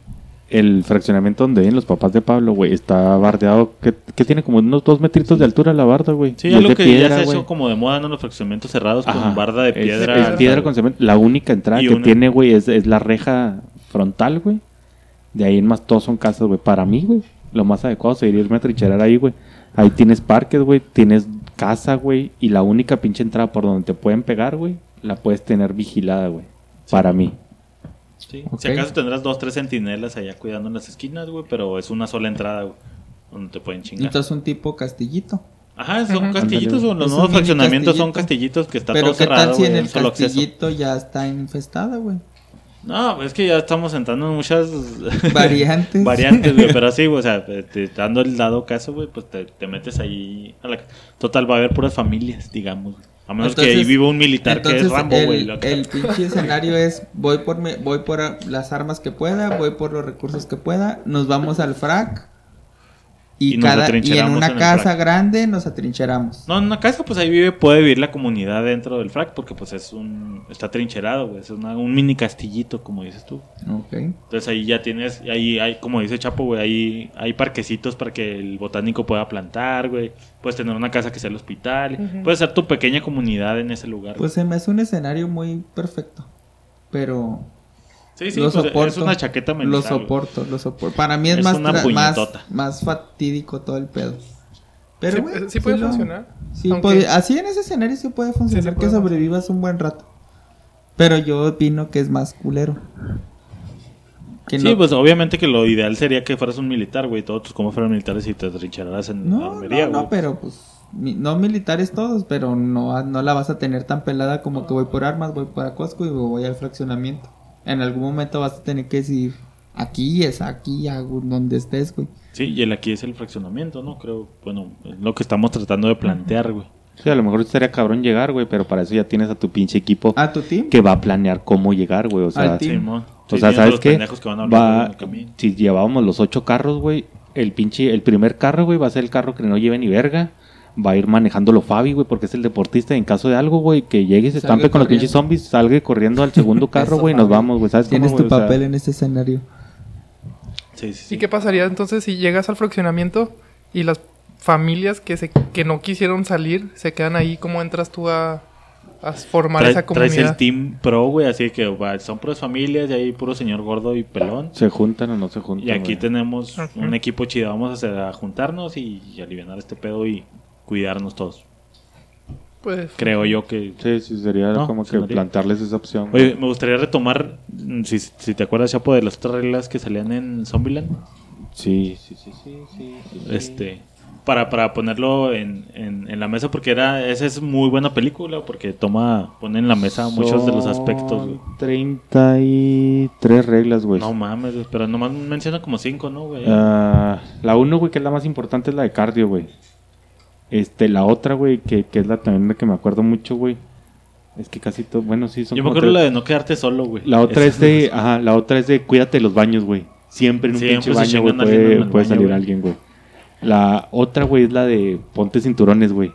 El fraccionamiento donde viven los papás de Pablo, güey, está bardeado. que que tiene? Como unos dos metritos de altura la barda, güey. Sí, Y ya es lo de que piedra, ya se ha güey. hecho como de moda, ¿no? Los fraccionamientos cerrados Ajá. con barda de Es- piedra. Es, piedra con cemento. La única entrada Y que una- tiene, güey, es, es la reja frontal, güey. De ahí en más todos son casas, güey. Para mí, güey, lo más adecuado sería irme a trincherar ahí, güey. Ahí tienes parques, güey. Tienes casa, güey. Y la única pinche entrada por donde te pueden pegar, güey, la puedes tener vigilada, güey. Para mí. Sí. Si acaso tendrás dos, tres centinelas allá cuidando en las esquinas, güey, pero es una sola entrada, güey, donde te pueden chingar. Entonces un tipo castillito. Ajá, son castillitos, o los Es nuevos fraccionamientos son castillito. castillitos que está Pero todo qué cerrado, tal si en el acceso. castillito ya está infestada, güey. No, es que ya estamos entrando en muchas (laughs) Variantes. variantes, güey, pero sí, güey, o sea, te- dando el dado caso, güey, pues te, te metes ahí a la... Total, va a haber puras familias, digamos. A menos que ahí viva un militar que es Rambo, güey. el, el pinche escenario es voy por mi- voy por las armas que pueda, voy por los recursos que pueda, nos vamos al frac y, Y nos cada y en atrincheramos una en casa frac. grande nos atrincheramos. No, en una casa, pues ahí vive, puede vivir la comunidad dentro del frac, porque pues es un. Está trincherado, güey. Es una- un mini castillito, como dices tú. Ok. Entonces ahí ya tienes, ahí hay, como dice Chapo, güey, ahí hay parquecitos para que el botánico pueda plantar, güey. Puedes tener una casa que sea el hospital. Ujú. Puedes ser tu pequeña comunidad en ese lugar. Pues se me hace un escenario muy perfecto. Pero sí, sí, lo pues, soporto. es una chaqueta mental. Lo soporto, lo soporto. Para mí es, Es más, más, fatídico todo el pedo. Pero Sí, eh, sí puede funcionar. sí puede- así en ese escenario sí puede funcionar Sí, sí que puede sobrevivas un buen rato. Pero yo opino que es más culero. Que Sí, no- pues obviamente que lo ideal sería que fueras un militar, güey. Todos tus combos fueran militares y te trincheraras en la No, armería, no, güey. no, pero pues mi- no militares todos, pero no, no la vas a tener tan pelada como que voy por armas, voy para Costco y voy al fraccionamiento. En algún momento vas a tener que decir, aquí es, aquí, donde estés, güey. Sí, y el aquí es el fraccionamiento, ¿no? Creo, bueno, es lo que estamos tratando de plantear, güey. Sí, a lo mejor estaría cabrón llegar, güey, pero para eso ya tienes a tu pinche equipo ¿A tu team? que va a planear cómo llegar, güey. O sea, Al team. Simón. O Sí, sea, ¿sabes los qué? pendejos que van a hablar Va, en el camino. si llevábamos los ocho carros, güey, el pinche, el primer carro, güey, va a ser el carro que no lleve ni verga. Va a ir manejándolo Fabi, güey, porque es el deportista. En caso de algo, güey, que llegue y se estampe con los pinches zombies, salga corriendo al segundo (laughs) carro, güey, y nos vamos, güey. ¿Sabes cómo, Tienes tu güey? O sea, papel en este escenario. Sí, sí, sí. ¿Y qué pasaría entonces si llegas al fraccionamiento y las familias que se que no quisieron salir se quedan ahí? ¿Cómo entras tú a, a formar Trae- esa traes comunidad? el team pro, güey, así que va, son puras familias y ahí puro señor gordo y pelón. ¿Se juntan o no se juntan? Y aquí tenemos un equipo chido. Vamos a, hacer, a juntarnos y, y aliviar este pedo y cuidarnos todos. Pues, Creo yo que... Sí, sí, sería No, como que plantarles esa opción. Oye, me gustaría retomar, mm, si, si te acuerdas, Chapo, de las otras reglas que salían en Zombieland. Sí, sí, sí, sí, sí, sí, sí. Este, para, para ponerlo en, en, en la mesa, porque era esa es muy buena película, porque toma, pone en la mesa muchos de los aspectos. güey. Son 33 reglas, güey. No mames, pero nomás menciona como cinco, ¿no, güey? Ah, la uno, güey, que es la más importante, es la de cardio, güey. Este, la otra, güey, que, que es la también la que me acuerdo mucho, güey. Es que casi todo, bueno, sí, son Yo me acuerdo la de no quedarte solo, güey. La otra es de, ajá, la otra es de cuídate de los baños, güey. Siempre en un Siempre pinche baño, güey, puede, puede baño, salir alguien, güey. La otra, güey, es la de ponte cinturones, güey.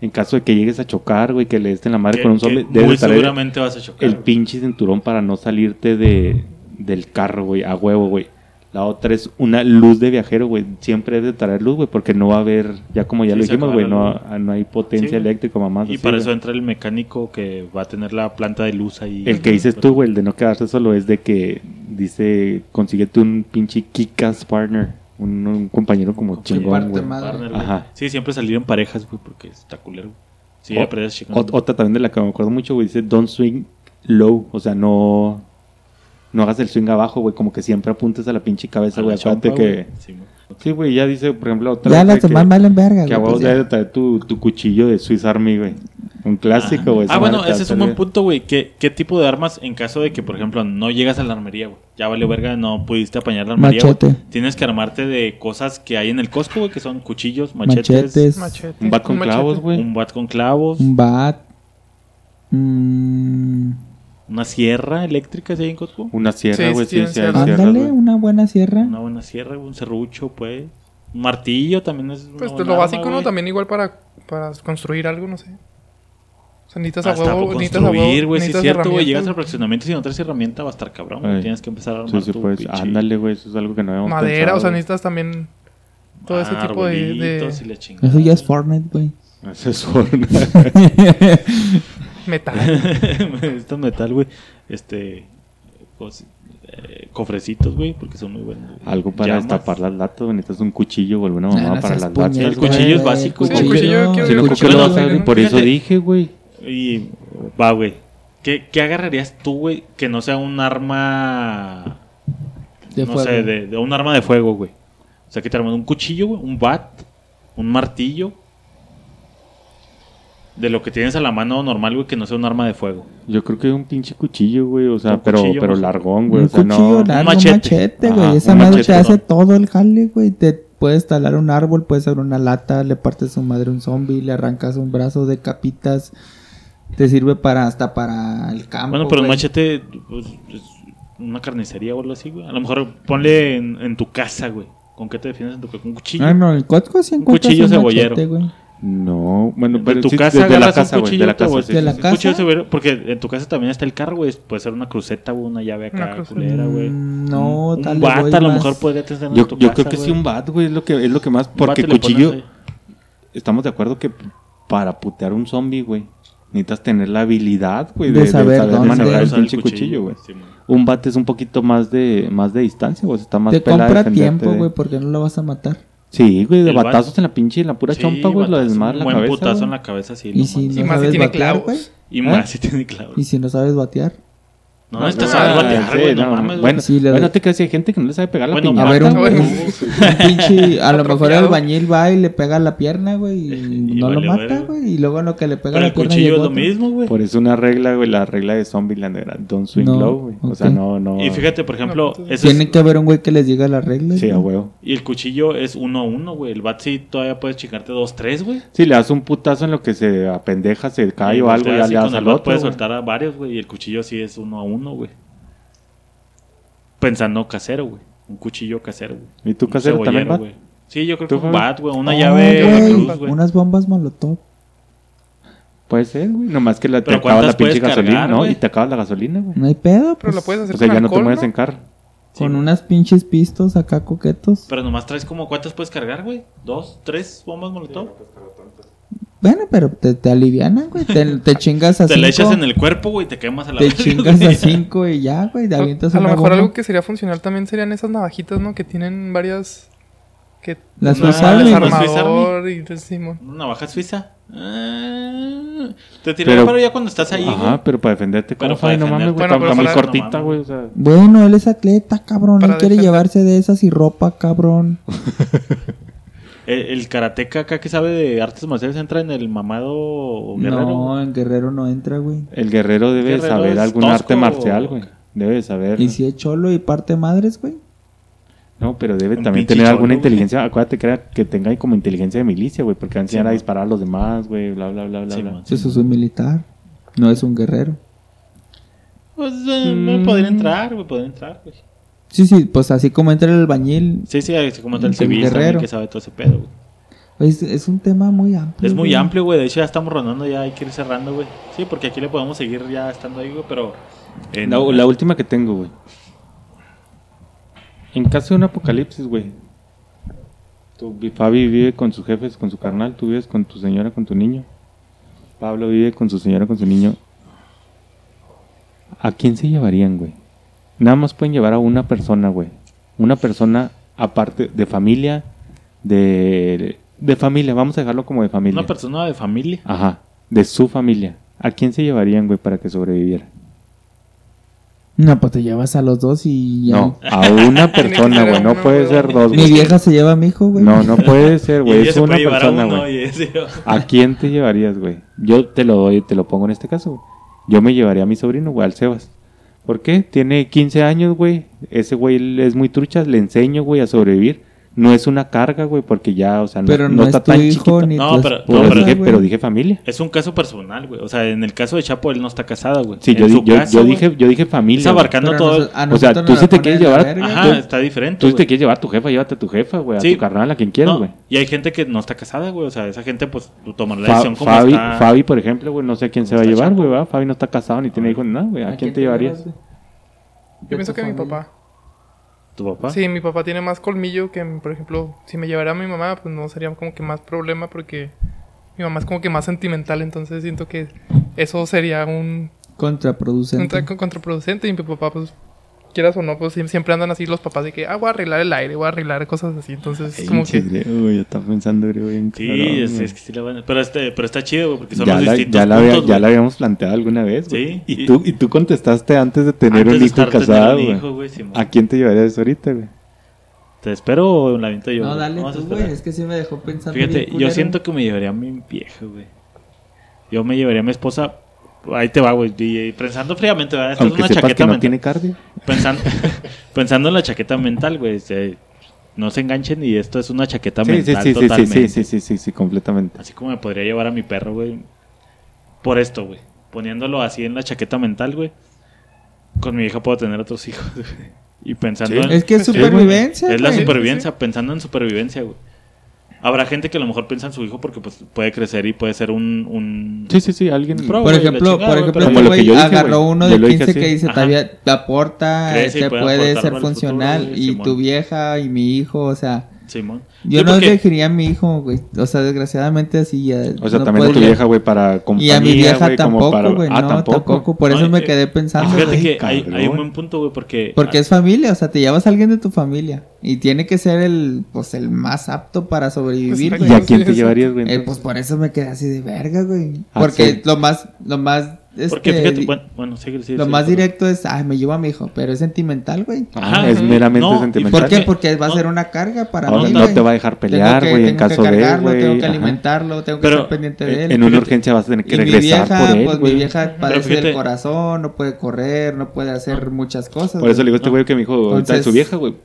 En caso de que llegues a chocar, güey, que le des en la madre Que- con un debes muy seguramente vas a chocar. el pinche cinturón para no salirte de, del carro, güey, a huevo, güey. La otra es una luz de viajero, güey. Siempre debe traer luz, güey, porque no va a haber, ya como ya Sí, lo dijimos, güey, no, no hay potencia Sí, eléctrica, mamás. Y así, para eso entra el mecánico que va a tener la planta de luz ahí. El que dices tú, güey, el de no quedarse solo es de que dice, consíguete un pinche Kikas partner, un, un compañero como chingón, parte güey. Sí, siempre salir en parejas, güey, porque está culero. Sí, O- Otra también de la que me acuerdo mucho, güey, dice don't swing low, o sea, no no hagas el swing abajo, güey, como que siempre apuntes a la pinche cabeza, güey, la acuérdate que. Sí, güey. Ya dice, por ejemplo, otra Ya de demás que, valen verga, que a güey, huevo pues ya. debe traer tu, tu cuchillo de Swiss Army, güey. Un clásico, güey. Ah, bueno, ese es un buen punto, güey. ¿Qué, ¿Qué tipo de armas en caso de que, por ejemplo, no llegas a la armería, güey? Ya vale verga, no pudiste apañar la armería. Machete. Tienes que armarte de cosas que hay en el Costco, güey, que son cuchillos, machetes, Machetes. machete. Un bat con clavos, güey. un bat con clavos, Un bat. Mm, una sierra eléctrica, ¿sí hay en Costco? Una sierra, güey, sí, sí, sí, hay sierra. sierras, ándale, una buena sierra. Una buena sierra, un serrucho, pues. Un martillo también es. una Pues buena lo arma, básico, ¿no? También igual para, para construir algo, no sé. O sea, necesitas a Hasta huevo, por necesitas a huevo, construir, güey. Sí, es cierto, güey. Llegas al fraccionamiento y si no traes herramienta va a estar cabrón, güey. Tienes que empezar a armar Sí, sí, tu pues, pinche ándale, güey, eso es algo que no habíamos Madera, pensado, o sea, necesitas también todo ese tipo de... de. Eso ya es Fortnite, güey. Eso es forma. (laughs) metal. (laughs) Esto es metal, güey. Este. eh, cofrecitos, güey, porque son muy buenos. güey. Algo para Llamas. destapar las latas, güey. Necesitas un cuchillo o alguna Ah, mamá no para las latas. El cuchillo es güey, básico, Sí, el cuchillo Si no, ¿por qué lo cuchillo vas a no, abrir? no, Por eso dije, güey. Y va, güey. ¿Qué, ¿Qué agarrarías tú, güey, que no sea un arma. De no fuego. sé, de, de un arma de fuego, güey? O sea, que te armas un cuchillo, güey, un bat, un martillo. De lo que tienes a la mano normal, güey, que no sea un arma de fuego. Yo creo que un pinche cuchillo, güey. O sea, Un pero, cuchillo, pero más- largón, güey. un O sea, cuchillo no. largo, un machete. machete, güey. Ajá, Esa un madre machete, te hace ¿no? todo el jale, güey. Te puedes talar un árbol, puedes abrir una lata, le partes su madre a un zombie, le arrancas un brazo, decapitas. Te sirve para hasta para el campo. Bueno, pero un güey. machete, pues, es una carnicería o algo así, güey. A lo mejor ponle en, en tu casa, güey. ¿Con qué te defiendes en tu casa? ¿Con un cuchillo? Ah, no, el Costco sí Un encuentras cuchillo un cebollero. machete, güey. No, bueno, de pero tu sí, casa de, de la casa, un güey. De la casa, sí, ¿De sí, la sí. Un casa? cuchillo porque en tu casa también está el carro, güey. Puede ser una cruceta, güey, una llave Una acá cruceta. culera, güey. Mm, no, un tal vez bat a lo más- mejor podría tener en Yo, tu yo casa, creo que sí, güey. un bat, güey, es lo que, es lo que más. Un Porque bat cuchillo. Estamos de acuerdo que para putear un zombie, güey, necesitas tener la habilidad, güey, De de, de saber saber, dónde. manejar el pinche cuchillo, güey. sí. Un bate es un poquito más de más de distancia, güey. Está más Te compra tiempo, de- güey, porque no lo vas a matar. Sí, güey, de bat- batazos en la pinche, en la pura Sí, chompa, güey, lo desmadra un la buen cabeza. putazo güey. en la cabeza, sí. Y no si no Y más si sabes tiene batear, clavos. güey. Y más si tiene clavos. Y si no sabes batear. No, no estás a batear, sí, güey. No no, mames. Bueno, Sí, le bueno, doy- te creas que hay gente que no le sabe pegar la Bueno, piñata. A ver, un, Bueno. un- (laughs) un pinche. A lo mejor el bañil va y le pega la pierna, güey. Y, (laughs) Y no lo mata, güey. Y luego lo que le pega Pero la el pierna. cuchillo es lo otro. mismo, güey. Por eso una regla, güey, la regla de Zombieland era Don't swing No, low, güey. O sea, no, no. Y fíjate, por ejemplo, No, eso es- Tiene que haber un güey que les diga las reglas. Sí, a huevo. Y el cuchillo es uno a uno, güey. El bat sí todavía puedes chingarte dos, tres, güey. Si le das un putazo en lo que se apendeja, se cae o algo, ya le das al otro. Puedes soltar a varios, güey. Y el cuchillo sí es uno a uno, güey. Pensando casero, güey. Un cuchillo casero, güey. ¿Y tú Un casero también, bat? güey. Sí, yo creo ¿Tú, que un bat, güey. Una Oh, llave güey, cruz, güey. Unas bombas molotov. Puede ser, güey. Nomás que la, te acabas la ¿cuántas pinche gasolina, cargar, ¿no? Y te acabas la gasolina, güey. No hay pedo, Pero pues. la puedes hacer O sea, con ya no te alcohol, mueves ¿no? en carro. Con Sí, unas pinches pistos acá coquetos. Pero nomás traes como cuántas puedes cargar, güey. Dos, tres bombas molotov. Bueno, pero te, te alivianan, güey. Te, (laughs) te chingas a Te cinco. le echas en el cuerpo, güey, y te quemas a la Te verga, chingas güey. a cinco y ya, güey. Te A, avientas a lo una mejor bomba. algo que sería funcional también serían esas navajitas, ¿no? Que tienen varias... Que Las Swiss Army. desarmador y Simón. Una navaja suiza. Ah, te tiraría Pero- pero ya cuando estás ahí, Ajá, güey. pero para defenderte, Pero ¿cómo, para Fabi? No mames, defenderte. güey. Bueno, está, muy cortita, no güey. O sea, Bueno, él es atleta, cabrón. Para Él quiere llevarse de esas y ropa, cabrón. (laughs) El, el karateca acá que sabe de artes marciales entra en el mamado guerrero. no, en Guerrero no entra, güey. el guerrero debe Guerrero saber algún tosco, arte marcial, güey. Debe de saber. Y si es cholo y parte madres, güey. No, pero debe Un también tener cholo, alguna güey. inteligencia. Acuérdate que, era- que tenga ahí como inteligencia de milicia, güey. Porque va a enseñar Sí, a man. disparar a los demás, güey. Bla, bla, bla, bla. Sí, bla. man. Eso es un militar. No es un guerrero. Pues eh, podría entrar, güey, podría entrar, güey. Sí, sí, pues así como entra el albañil. Sí, sí, así como está el El civil también guerrero. que sabe todo ese pedo, güey. Es, es un tema muy amplio. Es muy güey. amplio, güey. De hecho, ya estamos rondando, ya hay que ir cerrando, güey. Sí, porque aquí le podemos seguir ya estando ahí, güey, pero... en- La, la última que tengo, güey. En caso de un apocalipsis, güey. Tu, Fabi vive con sus jefes, con su carnal. Tú vives con tu señora, con tu niño. Pablo vive con su señora, con su niño. ¿A quién se llevarían, güey? Nada más pueden llevar a una persona, güey. Una persona aparte de familia, de, de familia. Vamos a dejarlo como de familia. Una persona de familia. Ajá, de su familia. ¿A quién se llevarían, güey, para que sobreviviera? No, pues te llevas a los dos y ya. No, a una (laughs) persona, güey. No puede ser dos, Mi güey. vieja se lleva a mi hijo, güey. No, no puede ser, (laughs) güey. Es se una persona, uno güey. y ese- ¿A quién te llevarías, güey? Yo te lo doy, te lo pongo en este caso, güey. Yo me llevaría a mi sobrino, güey, al Sebas. ¿Por qué? Tiene 15 años, güey. Ese güey es muy trucha. Le enseño, güey, a sobrevivir. No es una carga, güey, porque ya, o sea, no, Pero no, no es está tu tan hijo ni No, pero- Pero, no, esposa, dije, pero dije familia. Es un caso personal, güey. O sea, en el caso de Chapo, él no está casado, güey. Sí, yo, yo, caso, yo güey, dije, yo dije familia. Está güey. abarcando Pero todo. nos- a O sea, tú sí te quieres a llevar- verga. Ajá, Tú- está diferente. Tú si te quieres llevar a tu jefa, llévate a tu jefa, güey. A Sí. tu carnal, a quien quieras, No, güey. y hay gente que no está casada, güey. O sea, esa gente, pues, tomará la Fa- decisión como Fabi, está. Fabi, por ejemplo, güey, no sé quién se va a llevar, güey, ¿verdad? Fabi no está casado ni tiene hijos ni nada, güey. ¿A, quién te llevarías? Yo pienso que mi familia. papá. ¿Tu papá? Sí, mi papá tiene más colmillo que, por ejemplo, si me llevara a mi mamá, pues no sería como que más problema porque mi mamá es como que más sentimental, entonces siento que eso sería un Contraproducente. contra- contraproducente y mi papá, pues, quieras o no, pues sie- siempre andan así los papás de que, ah, voy a arreglar el aire, voy a arreglar cosas así, entonces es como que... Uy, yo estaba pensando, güey, bien Sí, cabrón, es, que sí la van Pero, este, pero está chido, güey, porque son ya, los la, distintos ya, la había- ya la habíamos planteado alguna vez, güey. Sí, Y, y- tú, y tú contestaste antes de tener Antes un hijo casado, güey. ¿A quién te llevarías ahorita, güey? ¿Te espero o la aviento yo? No, dale Vamos a tú, güey. Es que sí me dejó pensando. Fíjate, bien yo siento que me llevaría a mi vieja, güey. Yo me llevaría a mi esposa. Ahí te va, güey. y Pensando fríamente, ¿verdad? Esta Aunque es una chaqueta que no mental. tiene cardio. Pensando, (laughs) pensando en la chaqueta mental, güey. no se enganchen y esto es una chaqueta Sí, mental sí, sí, sí, totalmente. sí, sí, sí, sí, sí, completamente. Así como me podría llevar a mi perro, güey. Por esto, güey. poniéndolo así en la chaqueta mental, güey. Con mi hija puedo tener otros hijos, (laughs) güey. Y pensando Sí. en... Es que es güey. supervivencia. Es la supervivencia, pensando en supervivencia, güey. Habrá gente que a lo mejor piensa en su hijo porque pues puede crecer y puede ser un... un... Sí, sí, sí, alguien. Pro, Por ejemplo, chingada, por ejemplo, pero- Como este lo que güey yo dije, agarró uno de lo dije 15 que dice, todavía aporta, Crece y te puede ser funcional, futuro, y tu vieja y mi hijo, o sea, Simón. yo Sí, no porque- elegiría a mi hijo, güey, o sea, desgraciadamente así ya. O sea, no también a tu vieja, güey, para Y compañía, a mi vieja güey, tampoco, para- güey, Ah, no, tampoco. tampoco, por eso me y- quedé Y pensando, fíjate que hay, hay un buen punto, güey, porque... Porque es familia, o sea, te llevas a alguien de tu familia y tiene que ser el, pues, el más apto para sobrevivir, Pues, güey. ¿Y a quién te llevarías, güey? Eh, pues por eso me quedé así de verga, güey. Ah, Porque sí. lo más, lo más, Porque este, fíjate, bueno, bueno, sigue, sigue, lo sigue, más directo es, ay, me llevo a mi hijo, pero es sentimental, güey. Ah, Ajá. es meramente No, sentimental. ¿Por qué? Porque va a ser una carga para No, mí, no te va a dejar pelear, güey, en tengo caso que de, cargarlo, güey. Tengo que Ajá. alimentarlo, tengo que Pero estar pendiente de él. En una urgencia vas a tener que y mi regresar vieja, por él, pues mi vieja padece del corazón, no puede correr, no puede hacer muchas cosas. Por eso le digo a este güey que mi hijo ahorita es su vieja, güey. Pero,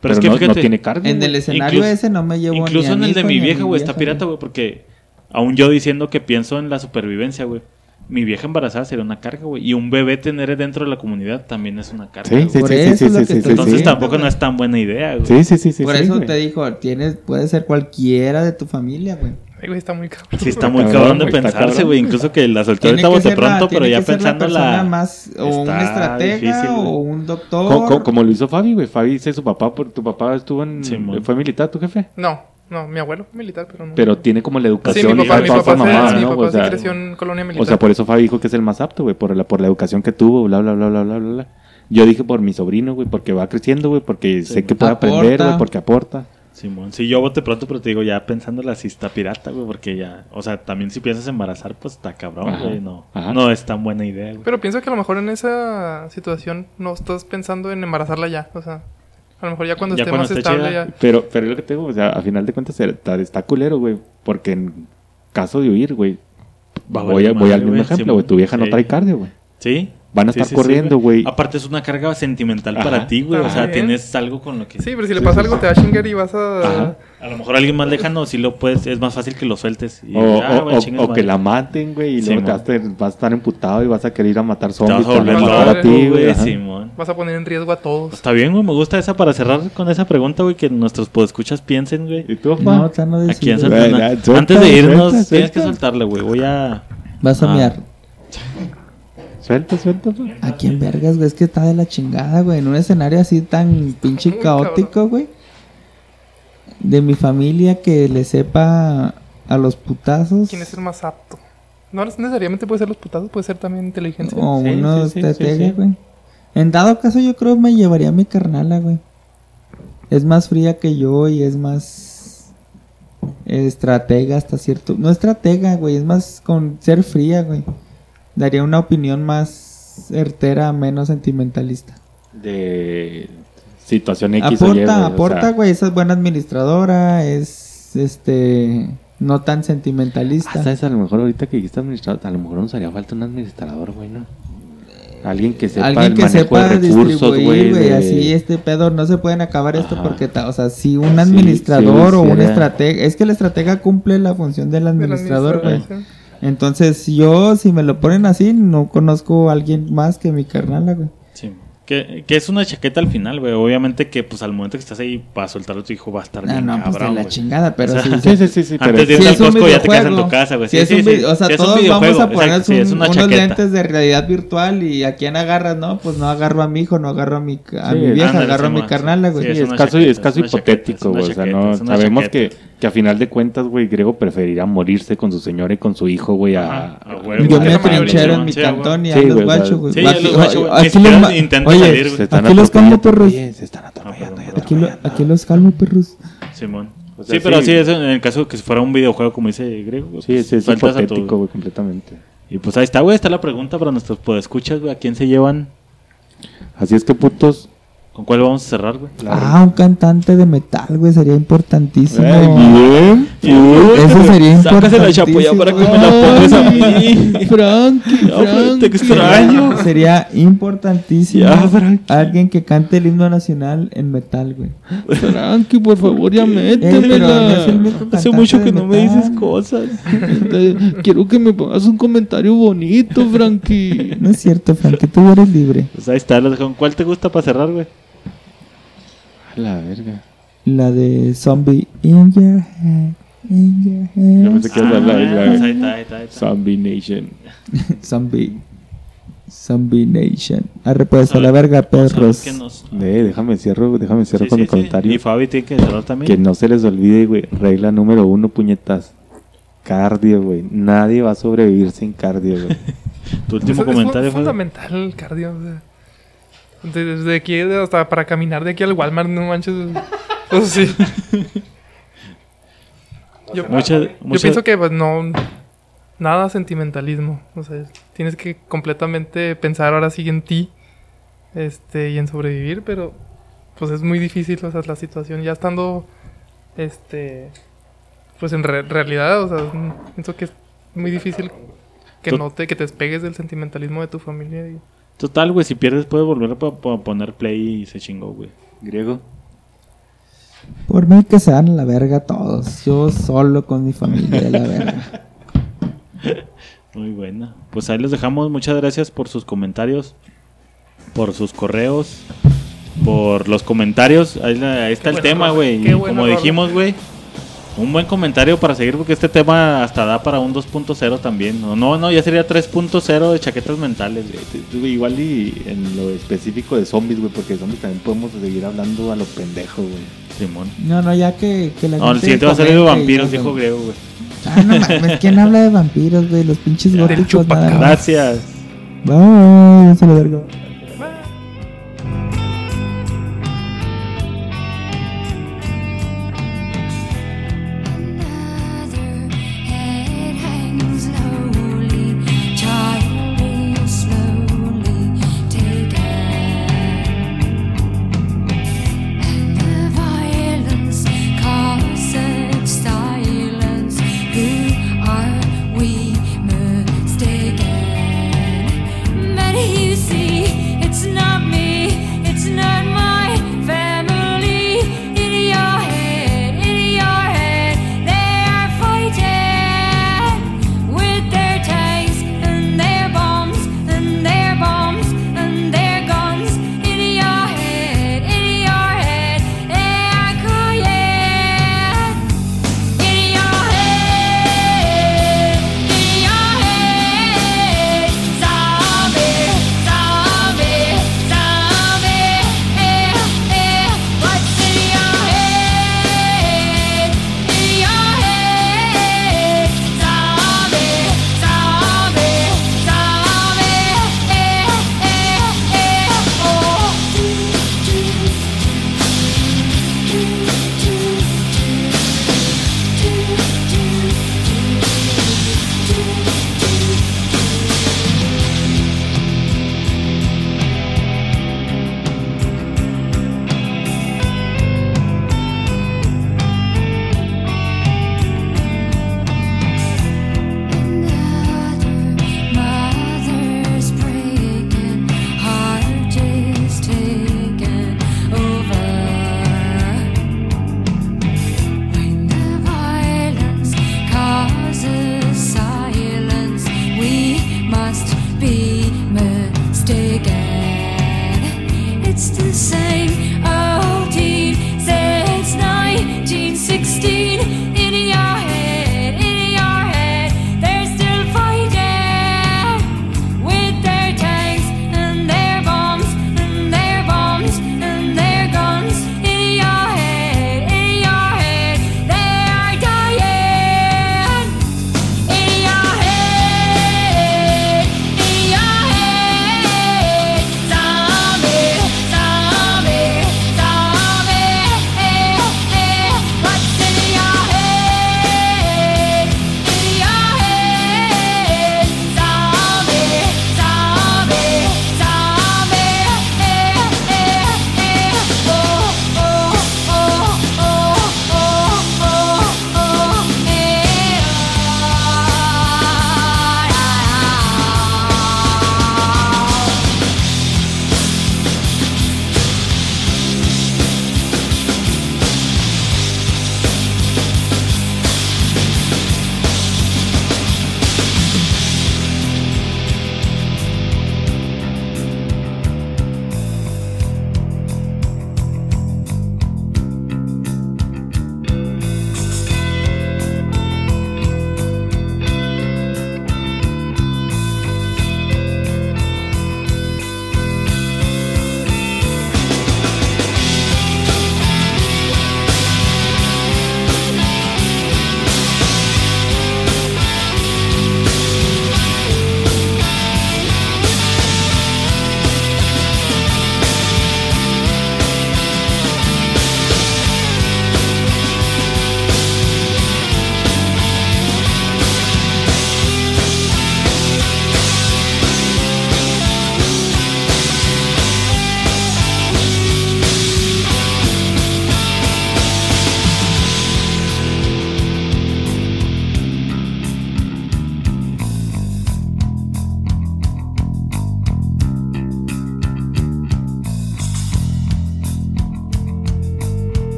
Pero, es que no, fíjate, no tiene cargo. En el escenario Incluso- ese no me llevo Incluso ni a en el de mi vieja, güey, está pirata, güey, porque aún yo diciendo que pienso en la supervivencia, güey. Mi vieja embarazada sería una carga, güey. Y un bebé tener dentro de la comunidad también es una carga. Sí, sí, Por sí, eso sí, sí, sí, sí, Entonces sí. tampoco no es tan buena idea, güey. Sí, sí, sí, sí. Por sí, eso te dijo, tienes, puede ser cualquiera de tu familia, güey. Ay, güey, está muy cabrón. Sí, está muy cabrón, cabrón de pensarse, güey. Incluso que la soltó ahorita bote pronto, pero tiene ya pensando persona la... más o un estratega difícil, o un doctor. Co- co- Como lo hizo Fabi, güey. Fabi dice su papá, por, tu papá estuvo en... Fue militar, tu jefe. No, no, mi abuelo fue militar, pero no. Pero tiene como la Sí, educación mi papá, mi papá, se- mamada, mi ¿no? papá O sí sea, creció en colonia militar. O sea, por eso Fabi dijo que es el más apto, güey, por la, por la educación que tuvo, bla, bla, bla, bla, bla, bla, bla. Yo dije por mi sobrino, güey, porque va creciendo, güey, porque Sí, sé que puede aprender, güey, porque aporta. Simón, sí, yo bote pronto, pero te digo, ya pensándola si está pirata, güey, porque ya... O sea, también si piensas embarazar, pues está cabrón, Ajá, güey. No, ajá. no es tan buena idea, güey. Pero pienso que a lo mejor en esa situación no estás pensando en embarazarla ya. O sea, a lo mejor ya cuando Ya esté cuando más esté estable chida. ya. Pero, pero es lo que tengo, o sea, a final de cuentas está, está culero, güey, porque en caso de huir, güey, Va a voy, a, voy al mismo ejemplo, güey, tu vieja no trae cardio, güey. Sí. Van a Sí, estar sí, sí, corriendo, güey. Aparte es una carga sentimental Ajá. para ti, güey. O sea, tienes algo con lo que... Sí, pero si le pasa algo te va a chingar y vas a. Ajá. A lo mejor alguien más lejano sí lo puedes... Es más fácil que lo sueltes. Y, O, ah, o- güey, o- que la maten, güey, y luego te vas, a- vas a estar emputado y vas a querer ir a matar vas zombies, a te van a volver a ti, güey. Vas a poner en riesgo a todos. Está bien, güey. Me gusta esa para cerrar con esa pregunta, güey. Que nuestros podescuchas piensen, güey. ¿Y tú, No, no Aquí en. Santana. Antes de irnos, suelta, tienes que soltarle, güey. Voy a... Vas a Ah. Suelta, suelta, papá. ¿A quién vergas, güey? Es que está de la chingada, güey. En un escenario así tan pinche Muy caótico, güey. De mi familia que le sepa a los putazos. ¿Quién es el más apto? No necesariamente puede ser los putazos, puede ser también inteligencia. O Sí, uno sí, sí, estratega, sí, sí. güey. En dado caso, yo creo me llevaría a mi carnala, güey. Es más fría que yo y es más estratega hasta cierto. No estratega, güey. Es más con ser fría, güey. Daría una opinión más certera, menos sentimentalista. De situación X o Y, aporta, güey, o aporta, sea, güey. Esa es buena administradora. Es este. No tan sentimentalista. ¿sabes? A lo mejor ahorita que dijiste administrador, a lo mejor nos haría falta un administrador, güey, ¿no? Alguien que sepa Alguien el que manejo sepa de recursos, distribuir, güey. de- así este pedo, no se pueden acabar esto Ajá. porque, ta- o sea, si un Sí, administrador sí, o un estratega, es que el estratega cumple la función del Del administrador, güey. Entonces, yo, si me lo ponen así, no conozco a alguien más que mi carnala, güey. Sí. Que, que es una chaqueta al final, güey. Obviamente que, pues, al momento que estás ahí para soltar a tu hijo va a estar bien no, pues de cabrón, la güey. chingada, pero O sea, sí. (laughs) Sí, sí, sí, sí, pero Antes de Si al es un Costco ya te quedas en videojuego, tu casa, güey. si Sí, es sí, un sí. O sea, un todos vamos videojuego, a poner exacto, sí, es un- una unos chaqueta. lentes de realidad virtual y a quién agarras, ¿no? Pues no agarro a mi hijo, no agarro a mi, a Sí, mi vieja, ándale, agarro a mi sí. güey. Sí, es caso, es caso hipotético, güey. O sea, no, sabemos que, que a final de cuentas, güey, Grego preferiría morirse con su señora y con su hijo, güey, a... Huevo. Yo me trinchero en mi sí, a huevo. cantón y Sí, a los guachos, güey. sí, a los Aquí- guachos, Oye, aquí los calmo, perros. se están atropellando, Aquí, lo- atropellando. aquí los calmo, perros. Simón. O sea, sí, pero sí. sí, es en el caso que si fuera un videojuego, como dice Grego. güey, Sí, pues, sí, es hipotético, güey, completamente. Y pues ahí está, güey. Está la pregunta para nuestros podescuchas, güey. ¿A quién se llevan? Así es que, putos... ¿Con cuál vamos a cerrar, güey? Ah, un cantante de metal, güey, sería importantísimo. Ay, bien, Eso sería Sácase la chapoya para que me la pongas a mí. Frankie, Ya, pero te extraño. Sería importantísimo Ya, Frankie. alguien que cante el himno nacional en metal, güey. Frankie, por favor, ya Eh, métemela. Hace mucho que no me dices cosas. Quiero que me pongas un comentario bonito, Frankie. No es cierto, Frankie, tú eres libre. Pues ahí está, dejo. ¿Cuál te gusta para cerrar, güey? La verga. La de Zombie in your head, in your Yo head. pensé que ibas a hablar de la- pues ahí está, ahí está, ahí está. Zombie Nation. (laughs) Zombie. Zombie Nation. Arre pues a la ver, verga, perros. nos- Eh, déjame cierro, déjame cierro Sí, con sí, mi sí. comentario. Y Fabi tiene que cerrar también. Que no se les olvide, güey. Regla número uno, puñetas. Cardio, güey. Nadie va a sobrevivir sin cardio, güey. (laughs) Tu Es, último es comentario, Fabi. fundamental el cardio. o sea. Desde aquí hasta para caminar de aquí al Walmart, no manches. Pues sí. Yo, pienso que pues no. Nada sentimentalismo. O sea, tienes que completamente pensar ahora sí en ti. Este, y en sobrevivir, pero pues es muy difícil, o sea, la situación. Ya estando. Este. Pues en re- realidad, o sea, pienso que es muy difícil que no te, que te despegues del sentimentalismo de tu familia. Y, Total, güey, si pierdes puedes volver a po- po- poner play y se chingó, güey. Griego. Por mí que se dan a la verga todos. Yo solo con mi familia, la verga. (laughs) Muy buena. Pues ahí los dejamos. Muchas gracias por sus comentarios, por sus correos, por los comentarios. Ahí, está el tema, güey. Como dijimos, güey. Un buen comentario para seguir porque este tema hasta da para un 2.0 también. No, no, no, ya sería 3.0 de chaquetas mentales, güey. Igual y en lo específico de zombies, güey. Porque de zombies también podemos seguir hablando a lo pendejo, güey. Simón. No, no, ya que, que la No, el siguiente va a ser de vampiros, dijo güey. Griego, güey. Ah, no (laughs) mames, ¿quién habla de vampiros, güey? Los pinches góticos nada más. Gracias. Bye.